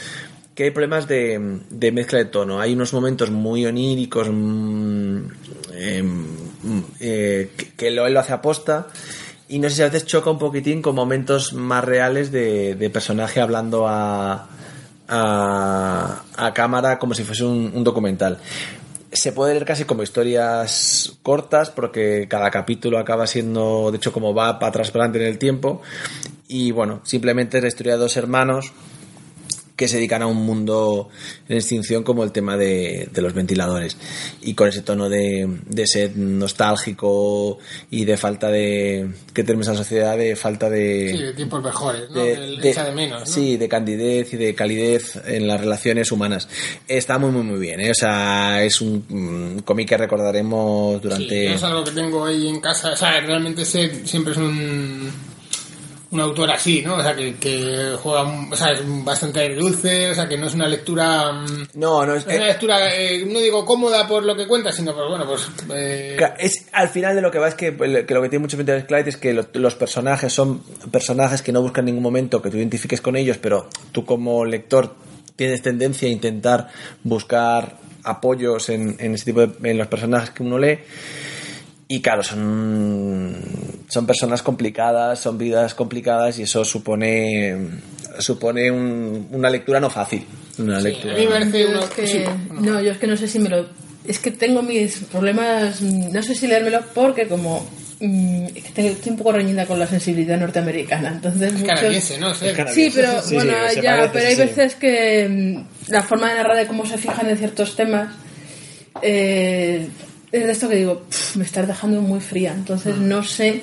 que hay problemas de, de mezcla de tono. Hay unos momentos muy oníricos mm, eh, eh, que, que lo, él lo hace aposta. Y no sé si a veces choca un poquitín con momentos más reales de, de personaje hablando a, a, a cámara como si fuese un, un documental. Se puede leer casi como historias cortas porque cada capítulo acaba siendo, de hecho, como va para atrás para adelante en el tiempo. Y bueno, simplemente es la historia de dos hermanos que se dedican a un mundo en extinción como el tema de, de los ventiladores y con ese tono de, de ser nostálgico y de falta de que tenemos en la sociedad de falta de Sí, de tiempos mejores, ¿no? de- de- echa de menos, ¿no? Sí, de candidez y de calidez en las relaciones humanas. Está muy, muy, muy bien. ¿eh? O sea, es un mm, cómic que recordaremos Sí, durante. yo es algo que tengo ahí en casa. O sea, realmente sé, siempre es un, un autor así, ¿no? O sea, que, que juega, o sea, es bastante dulce, o sea, que no es una lectura... mm, No, no es. no es una eh, lectura, eh, no digo cómoda por lo que cuenta, sino pues bueno, pues... eh, Es, al final de lo que va es que, que lo que tiene mucho Vintage Clyde es que lo- los personajes son personajes que no buscan en ningún momento que tú identifiques con ellos, pero tú como lector tienes tendencia a intentar buscar apoyos en, en ese tipo de, en los personajes que uno lee. Y claro, son, son personas complicadas, son vidas complicadas y eso supone, supone un- una lectura no fácil. Una sí, lectura. a mí me parece Yo uno... es que, sí, no, yo es que no sé si me lo. Es que tengo mis problemas. No sé si leérmelo porque, como. mm, es que tengo- estoy un poco reñida con la sensibilidad norteamericana. Entonces, es muchos- canadiense, ¿no? Sí, Sí, pero Sí, bueno, ya, parece, pero hay sí. veces que mm, la forma de narrar de cómo se fijan en ciertos temas eh, es de esto que digo, "Pff, me estás dejando muy fría. Entonces Mm. no sé.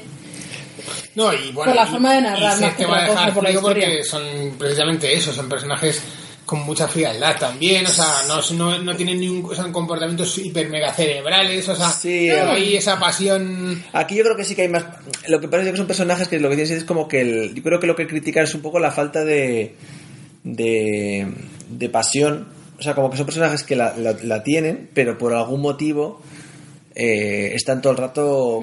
No, y bueno, Por la y- forma de narrar, más que va a otra cosa, dejar por la frío porque historia. son precisamente eso, son personajes con mucha frialdad también, o sea, no, no, no tienen ningún, son comportamientos hiper mega cerebrales, o sea, Sí, no hay esa pasión Aquí yo creo que sí que hay más. Lo que parece que son personajes que lo que tienes es como que el. Yo creo que lo que critican es un poco la falta de. de. de pasión. O sea, como que son personajes que la, la- la tienen, pero por algún motivo. Eh, están todo el rato.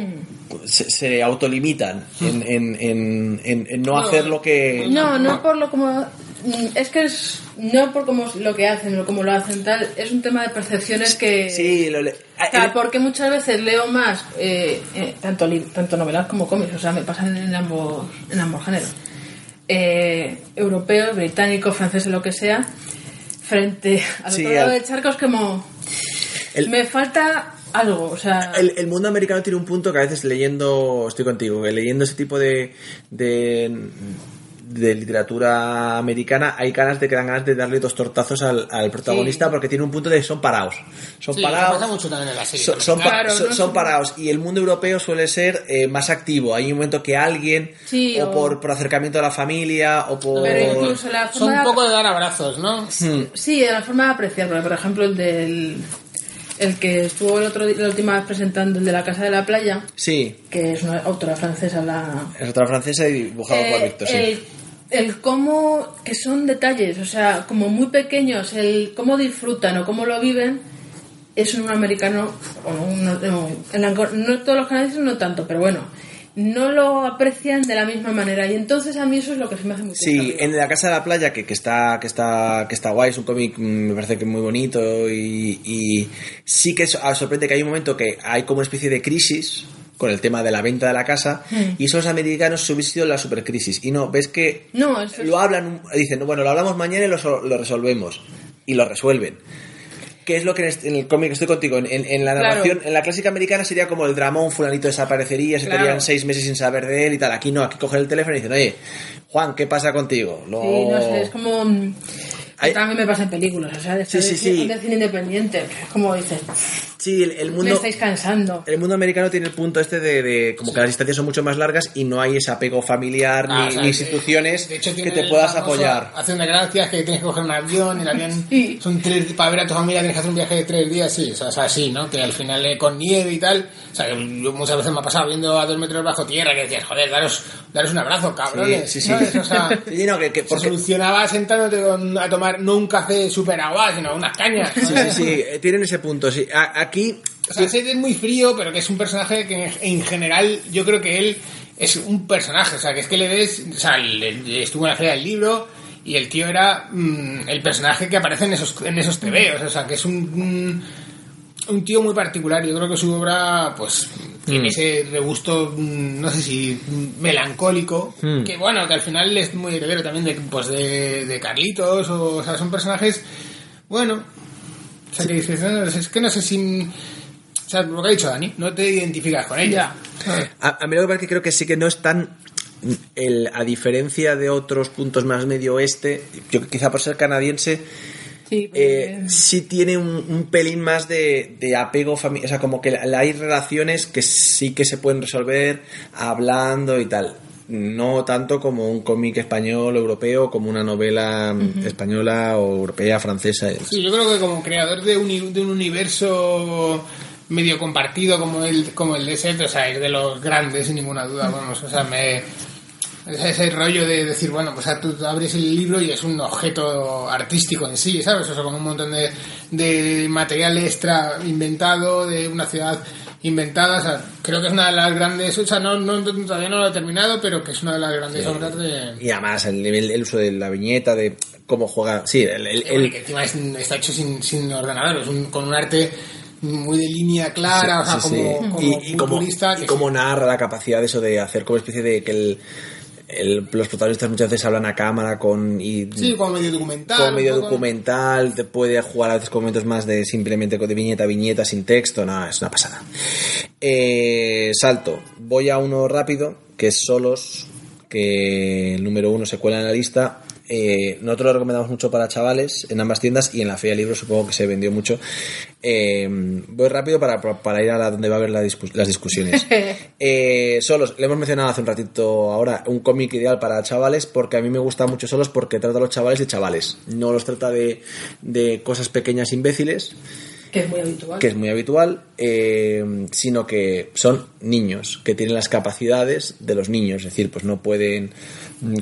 se, se autolimitan en, en, en, no No, hacer lo que. No, no por lo como. mm, Es que es. No por cómo lo que hacen o cómo lo hacen tal. Es un tema de percepciones que. Sí, lo le- O sea, el- porque muchas veces leo más eh, eh, tanto, tanto novelas como cómics, o sea, me pasan en ambos, en ambos géneros. Eh, europeos, británicos, franceses, lo que sea, frente al Sí, otro lado al- del charco es como. El- me falta algo, o sea. El, el mundo americano tiene un punto que a veces leyendo, estoy contigo, que leyendo ese tipo de, de, de literatura americana hay ganas de que dan ganas de darle dos tortazos al, al protagonista Sí. porque tiene un punto de son parados. Son Sí, eso parados. pasa mucho también en la serie Son, son pa- son- no son son- parados y el mundo europeo suele ser eh, más activo. Hay un momento que alguien, Sí, o, o- por, por acercamiento a la familia, o por. Pero incluso la son forma un poco de dar abrazos, ¿no? Sí, de la forma de apreciar, porque, por ejemplo, el del. El que estuvo el otro, la última vez presentando, el de la Casa de la Playa, Sí, que es una autora francesa, la. es otra francesa y dibujado por Eh, Víctor, sí. el, el cómo, que son detalles, o sea, como muy pequeños, el cómo disfrutan o cómo lo viven, es un americano, o un- no, en la- no todos los canadienses no tanto, pero bueno, no lo aprecian de la misma manera. Y entonces a mí eso es lo que se me hace muy Sí, en la casa de la playa, que, que está que está que está guay, es un cómic, mm, me parece que muy bonito y, y sí que ah, sorprende que hay un momento que hay como una especie de crisis con el tema de la venta de la casa y esos americanos se hubiese sido la supercrisis. Y no, ves que No, eso es- lo hablan, dicen, bueno, lo hablamos mañana y lo, lo resolvemos y lo resuelven. ¿Qué es lo que en, este- en el cómic estoy contigo? En, en- la Claro. narración, en la clásica americana sería como el drama, un fulanito desaparecería, se Claro. seis meses sin saber de él y tal. Aquí no, aquí cogen el teléfono y dicen, oye, Juan, ¿qué pasa contigo? Lo- Sí, no sé, es como... mm, Hay- También me pasa en películas, o sea, de, Sí, sí, cine independiente, es como dices, Sí, el, el me mundo... estáis cansando. El mundo americano tiene el punto este de, de como que las distancias son mucho más largas y no hay ese apego familiar Ah, ni, o sea, ni instituciones de hecho, que te puedas famoso apoyar. Acción de gracias, que tienes que coger un avión, el avión Sí. son tres, para ver a tu familia tienes que hacer un viaje de tres días, sí, o sea, es así, ¿no? Que al final eh, con nieve y tal, o sea, que yo muchas veces me ha pasado viendo a dos metros bajo tierra que decías, joder, daros, daros un abrazo, cabrones. Sí, sí, sí. ¿sabes? O sea, Sí, no, que- que se porque- solucionaba sentándote con- a tomar no un café súper agua, sino unas cañas. Sí, ¿sabes? sí, sí, tienen ese punto. Sí. A- aquí O sea, Seth es muy frío, pero que es un personaje que en general yo creo que él es un personaje. O sea, que es que le ves. O sea, le- le estuvo en la feria del libro y el tío era mm, el personaje que aparece en esos, en esos tebeos. O sea, que es un, un, un tío muy particular. Yo creo que su obra, pues, tiene ese regusto, mm, no sé si mm, melancólico. Que bueno, que al final es muy heredero también de, pues, de, de Carlitos. O, o sea, son personajes. Bueno, o sea, que dices, no, es que no sé si... O sea, lo que ha dicho Dani, no te identificas con ella. A, a mí lo que pasa es que creo que sí que no es tan. El, a diferencia de otros puntos más medio oeste, yo quizá por ser canadiense, Sí, eh, porque- sí tiene un, un pelín más de, de apego familiar. O sea, como que la- hay relaciones que sí que se pueden resolver hablando y tal. No tanto como un cómic español europeo, como una novela española o europea, francesa. Sí, yo creo que como creador de un, de un universo medio compartido como el, como el de Seth, o sea, es de los grandes sin ninguna duda, vamos, o sea, me... es Ese rollo de decir, bueno, pues o sea, tú abres el libro y es un objeto artístico en sí, ¿sabes? O sea, con un montón de, de material extra inventado, de una ciudad inventada, o sea, creo que es una de las grandes, o sea, no, no, todavía no lo he terminado, pero que es una de las grandes obras de... Y además el nivel, el uso de la viñeta, de cómo juega. Sí, el, el- que encima es- está hecho sin, sin ordenador, es un- con un arte muy de línea clara, o sea, Sí, como, como y, y narra la capacidad de eso de hacer como especie de que el, el- los protagonistas muchas veces hablan a cámara con y Sí, como medio documental. como medio documental te puede jugar a veces con momentos más de simplemente de viñeta a viñeta sin texto no es una pasada Eh, salto voy a uno rápido que es solos que el número uno se cuela en la lista Eh, nosotros lo recomendamos mucho para chavales en ambas tiendas y en la Feria Libro supongo que se vendió mucho. Eh, voy rápido para, para ir a la- donde va a haber la discus- las discusiones. Eh, solos, le hemos mencionado hace un ratito ahora, un cómic ideal para chavales porque a mí me gusta mucho Solos porque trata a los chavales de chavales. No los trata de, de cosas pequeñas imbéciles que es muy habitual. que es muy habitual, eh, sino que son niños que tienen las capacidades de los niños, es decir, pues no pueden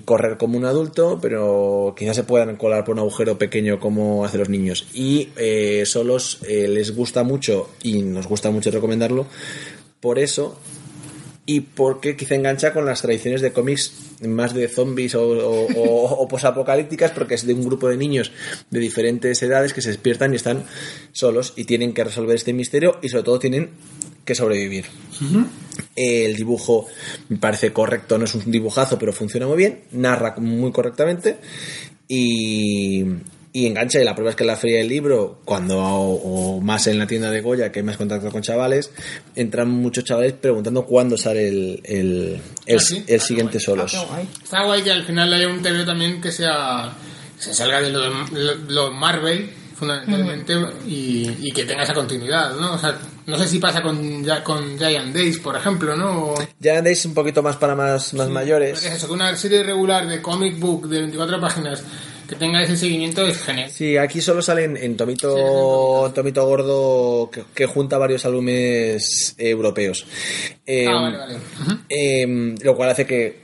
correr como un adulto, pero quizás se puedan colar por un agujero pequeño como hacen los niños. Y eh, solos eh, les gusta mucho y nos gusta mucho recomendarlo, por eso y porque quizá engancha con las tradiciones de cómics más de zombies o- o posapocalípticas porque es de un grupo de niños de diferentes edades que se despiertan y están solos y tienen que resolver este misterio y sobre todo tienen que sobrevivir. El dibujo me parece correcto, no es un dibujazo, pero funciona muy bien, narra muy correctamente y, y engancha. Y la prueba es que en la feria del libro, cuando o, o más en la tienda de Goya, que hay más contacto con chavales, entran muchos chavales preguntando cuándo sale el, el, el, ¿Ah, sí? el siguiente solos. Qué guay. Está guay que al final haya un TV también que sea se salga de lo, de lo Marvel fundamentalmente y, y que tenga esa continuidad, ¿no? O sea, no sé si pasa con, ya- con Giant Days, por ejemplo, ¿no? O- Ya andéis un poquito más para más, más mayores. Es eso, que una serie regular de comic book de 24 páginas que tenga ese seguimiento es genial. Sí, aquí solo salen en tomito, tomito gordo que, que junta varios álbumes europeos. Eh, ah, vale, vale. Ujú. eh, lo cual hace que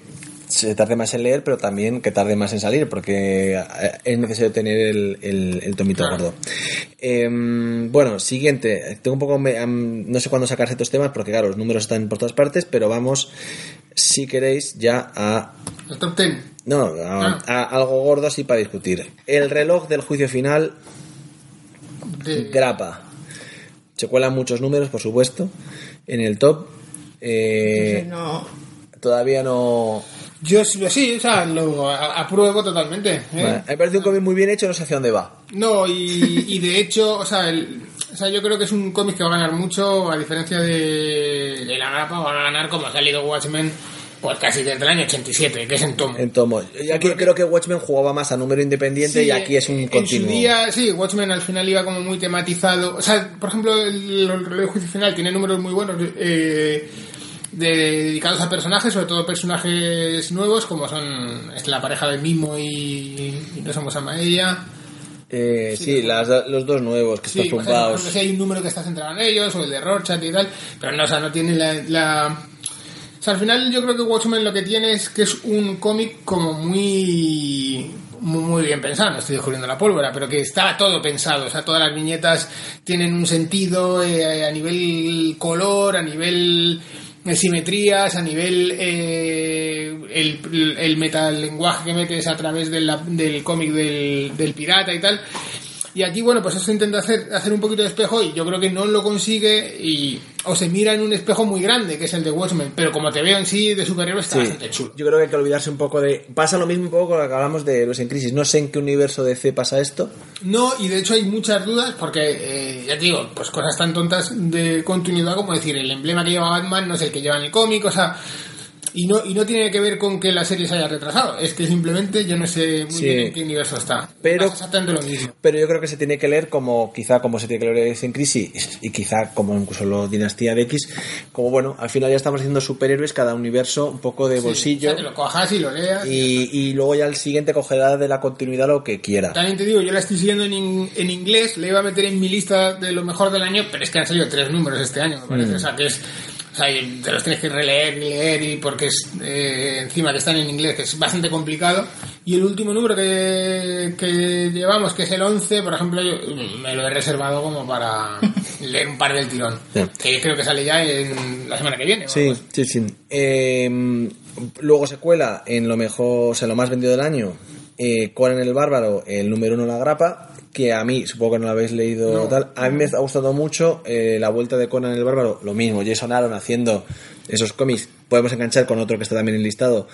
se tarde más en leer, pero también que tarde más en salir, porque eh, es necesario tener el, el, el tomito Claro. gordo. Em, bueno, siguiente. Tengo un poco. no sé cuándo sacarse estos temas, porque claro, los números están por todas partes, pero vamos, si queréis, ya a. El top 10. No, a, Ah. a algo gordo así para discutir. El reloj del juicio final De... grapa. Se cuelan muchos números, por supuesto, en el top. Eh, no. Todavía no. Yo sí, o sea, lo apruebo totalmente. ¿eh? Vale, Me parece un cómic muy bien hecho, no sé hacia dónde va. No, y, y de hecho, o sea, el- o sea, yo creo que es un cómic que va a ganar mucho, a diferencia de, de la grapa, va a ganar como ha salido Watchmen, pues casi desde el año 87, que es en tomo. En tomo. Y aquí creo que Watchmen jugaba más a número independiente y aquí es un en continuo. su día, sí, Watchmen al final iba como muy tematizado. O sea, por ejemplo, el, el reloj juicio final tiene números muy buenos eh, de- dedicados a personajes, sobre todo personajes nuevos, como son es la pareja de Mimo y, y no somos ama ella. Eh, sí, las los dos nuevos que Sí, están zumbados. si hay un número que está centrado en ellos, o el de Rorschach y tal, pero no, o sea, no tiene la, la- O sea, al final yo creo que Watchmen lo que tiene es que es un cómic como muy... Muy, bien pensado, no estoy descubriendo la pólvora, pero que está todo pensado, o sea, todas las viñetas tienen un sentido eh, a nivel color, a nivel simetrías, a nivel eh, el, el metalenguaje que metes a través de la- del cómic del, del pirata y tal. Y aquí, bueno, pues eso intenta hacer, hacer un poquito de espejo y yo creo que no lo consigue y o se mira en un espejo muy grande, que es el de Watchmen, pero como te veo en sí de superhéroe está Sí, bastante chulo. yo creo que hay que olvidarse un poco de. Pasa lo mismo un poco con lo que hablamos de Héroes en Crisis. No sé en qué universo de C pasa esto. No, y de hecho hay muchas dudas porque, eh, ya te digo, pues cosas tan tontas de continuidad como decir, el emblema que lleva Batman no es el que lleva en el cómic, o sea... Y no, y no tiene que ver con que la serie se haya retrasado, es que simplemente yo no sé muy Sí. bien en qué universo está. Pero- exactamente lo mismo. Pero yo creo que se tiene que leer como, quizá como se tiene que leer en Crisis y quizá como incluso lo Dinastía de X, como bueno, al final ya estamos haciendo superhéroes, cada universo un poco de Sí, bolsillo. o sea, que lo cojas y lo leas. y, y luego ya el siguiente cogerá de la continuidad lo que quiera. También te digo, yo la estoy siguiendo en, in- en inglés, le iba a meter en mi lista de lo mejor del año, pero es que han salido tres números este año, me parece. O sea, que es. O sea, te los tienes que releer y leer, y porque es eh, encima que están en inglés, que es bastante complicado. Y el último número que, que llevamos, que es el 11, por ejemplo, yo me lo he reservado como para leer un par del tirón. Sí. Que creo que sale ya en la semana que viene. Sí, así. sí, sí. Eh, luego se cuela en lo mejor, o sea, lo más vendido del año, eh, Conan el Bárbaro, el número uno la grapa, que a mí, supongo que no lo habéis leído No. tal, a mí me ha gustado mucho eh, la vuelta de Conan el Bárbaro, lo mismo, Jason Aaron haciendo esos cómics, podemos enganchar con otro que está también enlistado,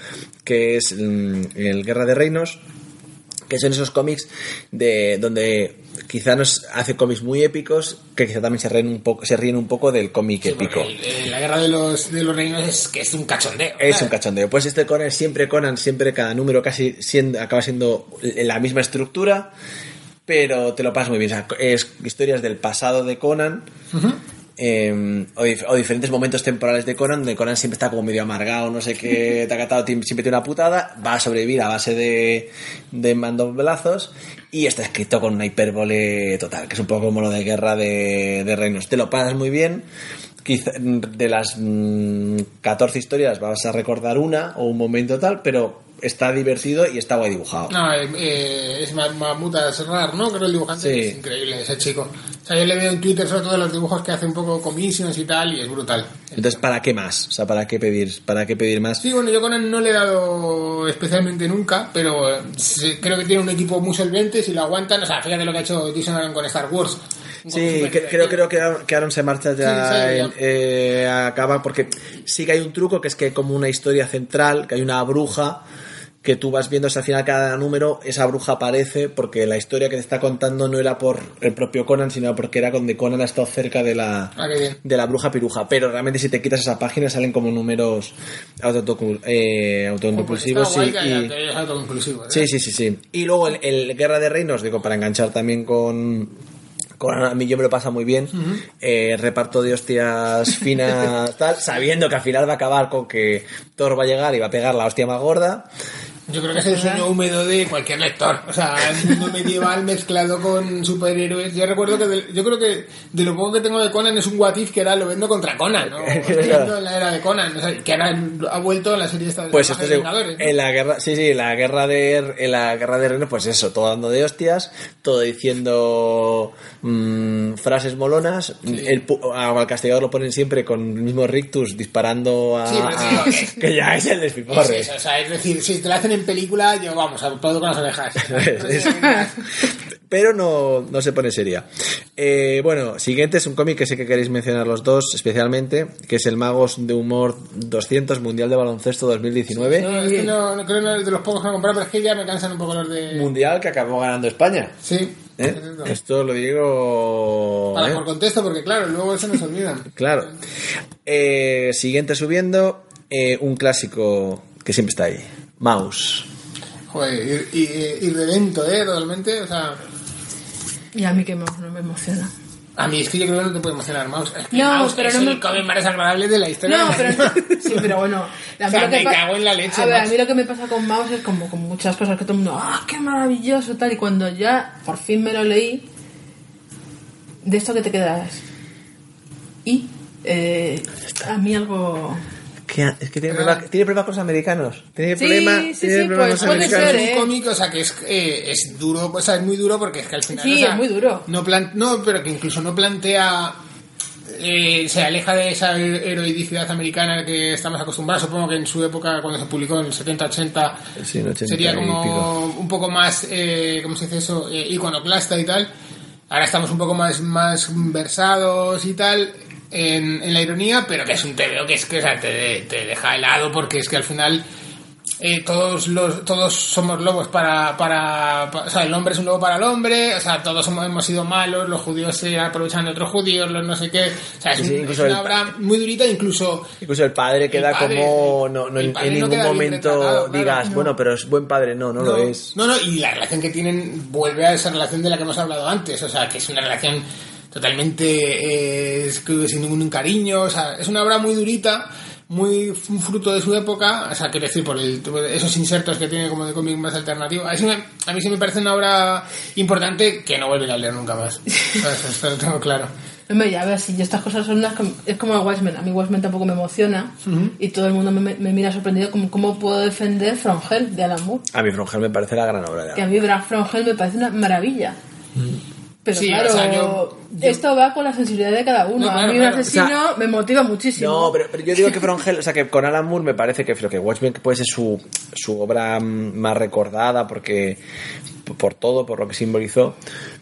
que es mm, el Guerra de Reinos, que son esos cómics de donde quizá nos hace cómics muy épicos que quizá también se ríen un poco se ríen un poco del cómic Sí, épico el- el- la guerra de los, de los reinos es que es un cachondeo. es un cachondeo. Pues este Conan, siempre Conan, siempre cada número casi siendo, acaba siendo la misma estructura, pero te lo pasas muy bien. O sea, es historias del pasado de Conan. eh, o, dif- o diferentes momentos temporales de Conan, donde Conan siempre está como medio amargado, no sé qué, te ha catado, siempre tiene una putada, va a sobrevivir a base de, de mandobelazos y está escrito con una hipérbole total, que es un poco como lo de guerra de, de reinos. Te lo pasas muy bien, quizá de las mm, 14 historias vas a recordar una o un momento tal, pero está divertido y está guay dibujado. No, eh, eh, es Ma- Mahmoud Asrar, ¿no? Creo el dibujante Sí. es increíble ese chico. O sea, yo le veo en Twitter sobre todo los dibujos que hace un poco commissions y tal, y es brutal. Entonces, ¿para qué más? O sea, ¿para qué pedir, para qué pedir más? Sí, bueno, yo con él no le he dado especialmente nunca, pero creo que tiene un equipo muy solvente, si lo aguantan, o sea, fíjate lo que ha hecho Jason Aaron con Star Wars. Sí, que- creo, creo que Aaron, que Aaron se marcha ya, Sí, sí, ya. eh, acaba porque sí que hay un truco que es que hay como una historia central, que hay una bruja que tú vas viendo hasta el final cada número, esa bruja aparece porque la historia que te está contando no era por el propio Conan, sino porque era donde Conan ha estado cerca de la, Ah, de la bruja piruja. Pero realmente si te quitas esa página salen como números eh, autoconclusivos sí, y- autoconclusivo, ¿eh? Sí, sí, sí, sí. Y luego el, el Guerra de Reinos, digo, para enganchar también con... con a mí yo me lo pasa muy bien. Eh, reparto de hostias finas, tal, sabiendo que al final va a acabar con que Thor va a llegar y va a pegar la hostia más gorda. Yo creo que es el sueño húmedo de cualquier lector. O sea, el mundo medieval mezclado con superhéroes. Yo recuerdo que, de- yo creo que de lo poco que tengo de Conan es un What If que era lo vendo contra Conan, ¿no? La era de Conan, o sea, que ahora ha vuelto a la serie esta de Pues los esto Vengadores, ¿no? en la guerra, sí, sí, en la guerra de en la guerra de reinos, pues eso, todo dando de hostias, todo diciendo mm, frases molonas, el, pu- al castigador lo ponen siempre con el mismo rictus disparando a, Sí, pero sí, a- que- ya es el Es despiporre. o sea, es decir, si te la hacen en película, yo vamos, aplaudo con las orejas. Pero no, no se pone seria. Eh, bueno, siguiente es un cómic que sé que queréis mencionar los dos especialmente, que es el Magos de Humor 200 Mundial de Baloncesto 2019. No, es que no, no creo que no es de los pocos que no he comprado, pero es que ya me cansan un poco los de... Mundial que acabó ganando España. Sí. ¿eh? es esto. Lo digo... Para, ¿eh? por contexto, porque claro, luego se nos olvidan. Claro. Eh, siguiente subiendo, eh, un clásico que siempre está ahí. Mouse. Joder, y, y, irredento, ¿eh? Totalmente, o sea... Y a mí que me- no me emociona. A mí es que yo creo que no te puede emocionar Mouse. Es que No, Mouse pero es no el me- cómic más desagradable de la historia. No, pero sí, pero bueno. A mí O sea, lo que me pa- cago en la leche, A ver, a mí lo que me pasa con Mouse es como con muchas cosas que todo el mundo, ah, qué maravilloso, tal. Y cuando ya por fin me lo leí, de esto que te quedas. Y eh, a mí algo. Que- es que tiene problemas, tiene problemas con los americanos. Tiene Sí, problemas, sí, tiene sí, problemas pues con los americanos. ser, es ¿eh? un cómic, o sea, que es, eh, es duro, o sea, es muy duro porque es que al final. Sí, o sea, es muy duro. No, plan, no, pero que incluso no plantea. eh, se aleja de esa heroicidad americana que estamos acostumbrados. Supongo que en su época, cuando se publicó en el 70-80, Sí, en 80 sería como un poco más, eh, ¿cómo se dice eso? Eh, iconoclasta y tal. Ahora estamos un poco más, más versados y tal en, en la ironía, pero que es un TVO que es que o sea, te, te deja helado porque es que al final eh, todos los todos somos lobos para, para, pa- o sea el hombre es un lobo para el hombre o sea todos somos- hemos sido malos los judíos se aprovechan de otros judíos los no sé qué o sea es, Sí, sí, un- incluso es una el- obra muy durita incluso Incluso el padre queda padre- como. No, en, no ningún momento claro, digas, no. bueno, pero es buen padre. No, no, lo es. No, no, y la relación que tienen vuelve a esa relación de la que hemos hablado antes, o sea, que es una relación totalmente eh, sin ningún cariño, o sea, es una obra muy durita, muy un fruto de su época, o sea, quiero decir, por el, esos insertos que tiene como de cómic más alternativo. A mí, sí me, a mí sí me parece una obra importante que no vuelven a leer nunca más. Eso, esto lo tengo claro. Hombre, ya ves, si yo estas cosas son las que- es como Watchmen. A mí Watchmen tampoco me emociona y todo el mundo me, me mira sorprendido como cómo puedo defender From Hell de Alan Moore. A mí, Frongel me parece la gran obra de Que a mí From Hell me parece una maravilla. Pero Sí, claro, o sea, yo- yo- esto va con la sensibilidad de cada uno. No, claro, a mí un claro. asesino O sea, me motiva muchísimo. No, pero, pero yo digo que Frongel, o sea, que con Alan Moore me parece que, que Watchmen puede ser su, su obra más recordada porque por todo, por lo que simbolizó.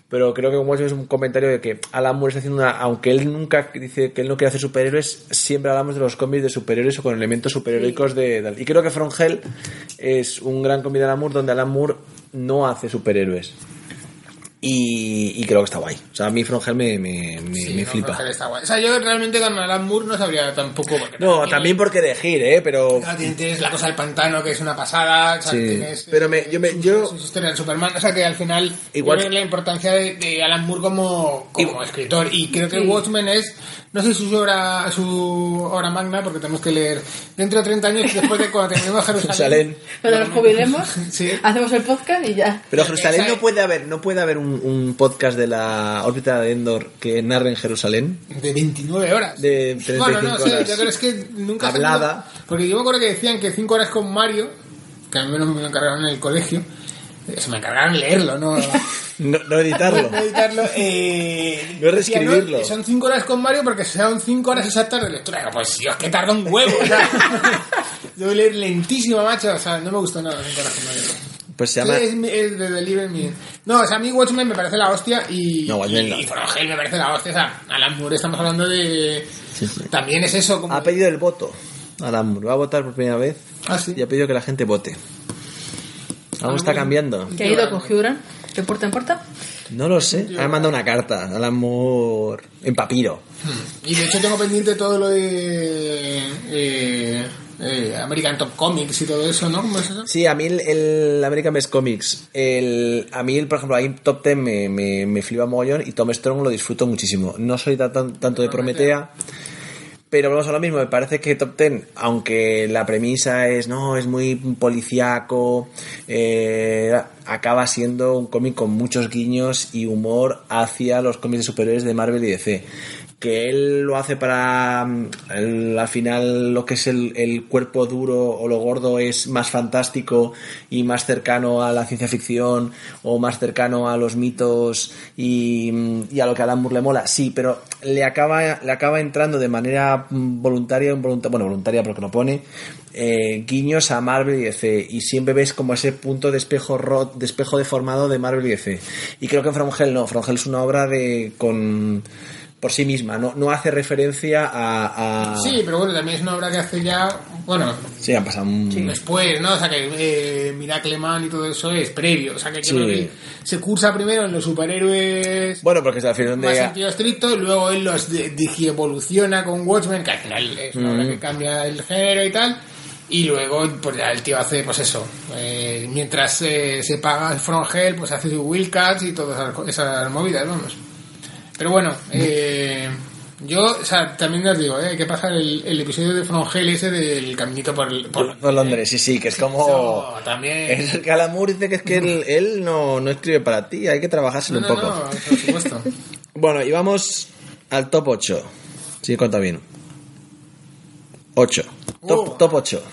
Pero creo que Watchmen es un comentario de que Alan Moore está haciendo una. Aunque él nunca dice que él no quiere hacer superhéroes, siempre hablamos de los cómics de superhéroes o con elementos superheroicos de, de- Y creo que Frongel es un gran cómic de Alan Moore donde Alan Moore no hace superhéroes. Y, y creo que está guay. O sea, a mí Frongel me, me, me, Sí, me no, flipa. Está guay. O sea, yo realmente con Alan Moore no sabría tampoco. porque No, también porque elegir, ¿eh? Pero. Claro, tienes, tienes la cosa del pantano, que es una pasada. o sea, Sí, tienes, pero me- yo me- yo- sus historias de Superman. O sea, que al final. Igual- la importancia de, de Alan Moore como, como Igual- escritor. Y creo que Sí. Watchmen es. No sé si su obra, su obra magna, porque tenemos que leer dentro de 30 años, después de cuando terminemos Jerusalén. Jerusalén. Cuando nos jubilemos, Sí. hacemos el podcast y ya. Pero Jerusalén no puede haber, no puede haber un, un podcast de la órbita de Endor que narre en Jerusalén. De 29 horas. De 35 Bueno, no horas. yo creo es que nunca Hablada. pudo- Porque yo me acuerdo que decían que 5 horas con Mario, que a mí no me encargaron en el colegio, se me encargaron leerlo, ¿no? No, no editarlo. no editarlo, eh, No reescribirlo. decía, Son 5 horas con Mario porque son 5 horas exactas de lectura. Pues Dios, que tarda un huevo. Debo leer lentísimo, macho. O sea, no me gustó nada 5 horas con Mario. Pues se llama. Sí, es, de Deliver Me. No, o sea, a mí Watchmen me parece la hostia y. No, Watchmen y, no. y From Hell me parece la hostia. O sea, Alan Moore estamos hablando de. Sí, sí. También es eso, como. Ha pedido el voto. Alan Moore va a votar por primera vez Ah, sí. y ha pedido que la gente vote. Algo está cambiando. ¿Qué ha ido con Hugh ¿De puerta en puerta? No lo sé. Ha mandado una carta. Alan Moore en papiro. Y de hecho tengo pendiente todo lo de. eh, eh, American Top Comics y todo eso, ¿no? ¿Cómo es eso? Sí, a mí el, el American Best Comics, el, a mí, el, por ejemplo, ahí Top Ten me, me, me flipa mogollón y Tom Strong lo disfruto muchísimo. No soy tan- tan- tanto de Prometea, Pero vamos a lo mismo, me parece que Top Ten, aunque la premisa es, no, es muy policíaco, eh, acaba siendo un cómic con muchos guiños y humor hacia los cómics de superhéroes de Marvel y DC que él lo hace para mm, al final lo que es el, el cuerpo duro o lo gordo es más fantástico y más cercano a la ciencia ficción o más cercano a los mitos y, mm, y a lo que a Alan Moore le mola. Sí pero le acaba le acaba entrando de manera mm, voluntaria o involunta- bueno voluntaria porque lo pone eh, guiños a Marvel y DC y siempre ves como ese punto de espejo ro- de espejo deformado de Marvel y DC y creo que From Hell no. From es una obra de con por sí misma, no, no hace referencia a, a- Sí, pero bueno, también es una obra que hace ya, bueno, Sí, han pasado un... después, ¿no? O sea, que eh, Miracle Man y todo eso es previo. O sea, que Sí. creo que se cursa primero en los superhéroes Bueno, porque es al final más de... sentido estricto, y luego él los digievoluciona con Watchmen, que al final es una obra que cambia el género y tal. Y luego, pues ya el tío hace, pues eso, eh, mientras eh, se paga From Hell, pues hace su Wildcats y todas esas, esas movidas, vamos. Pero bueno, eh, yo, o sea, también os digo, eh, hay que pasar el, el episodio de From Hell ese del caminito por, el- por Por Londres, sí, sí, que es como... Eso también. Es el Moore dice que es que él, él no, no escribe para ti, hay que trabajárselo No, un no, poco. no, por supuesto. Bueno, y vamos al top 8. Sí, cuenta bien. 8. Top, Oh. top 8.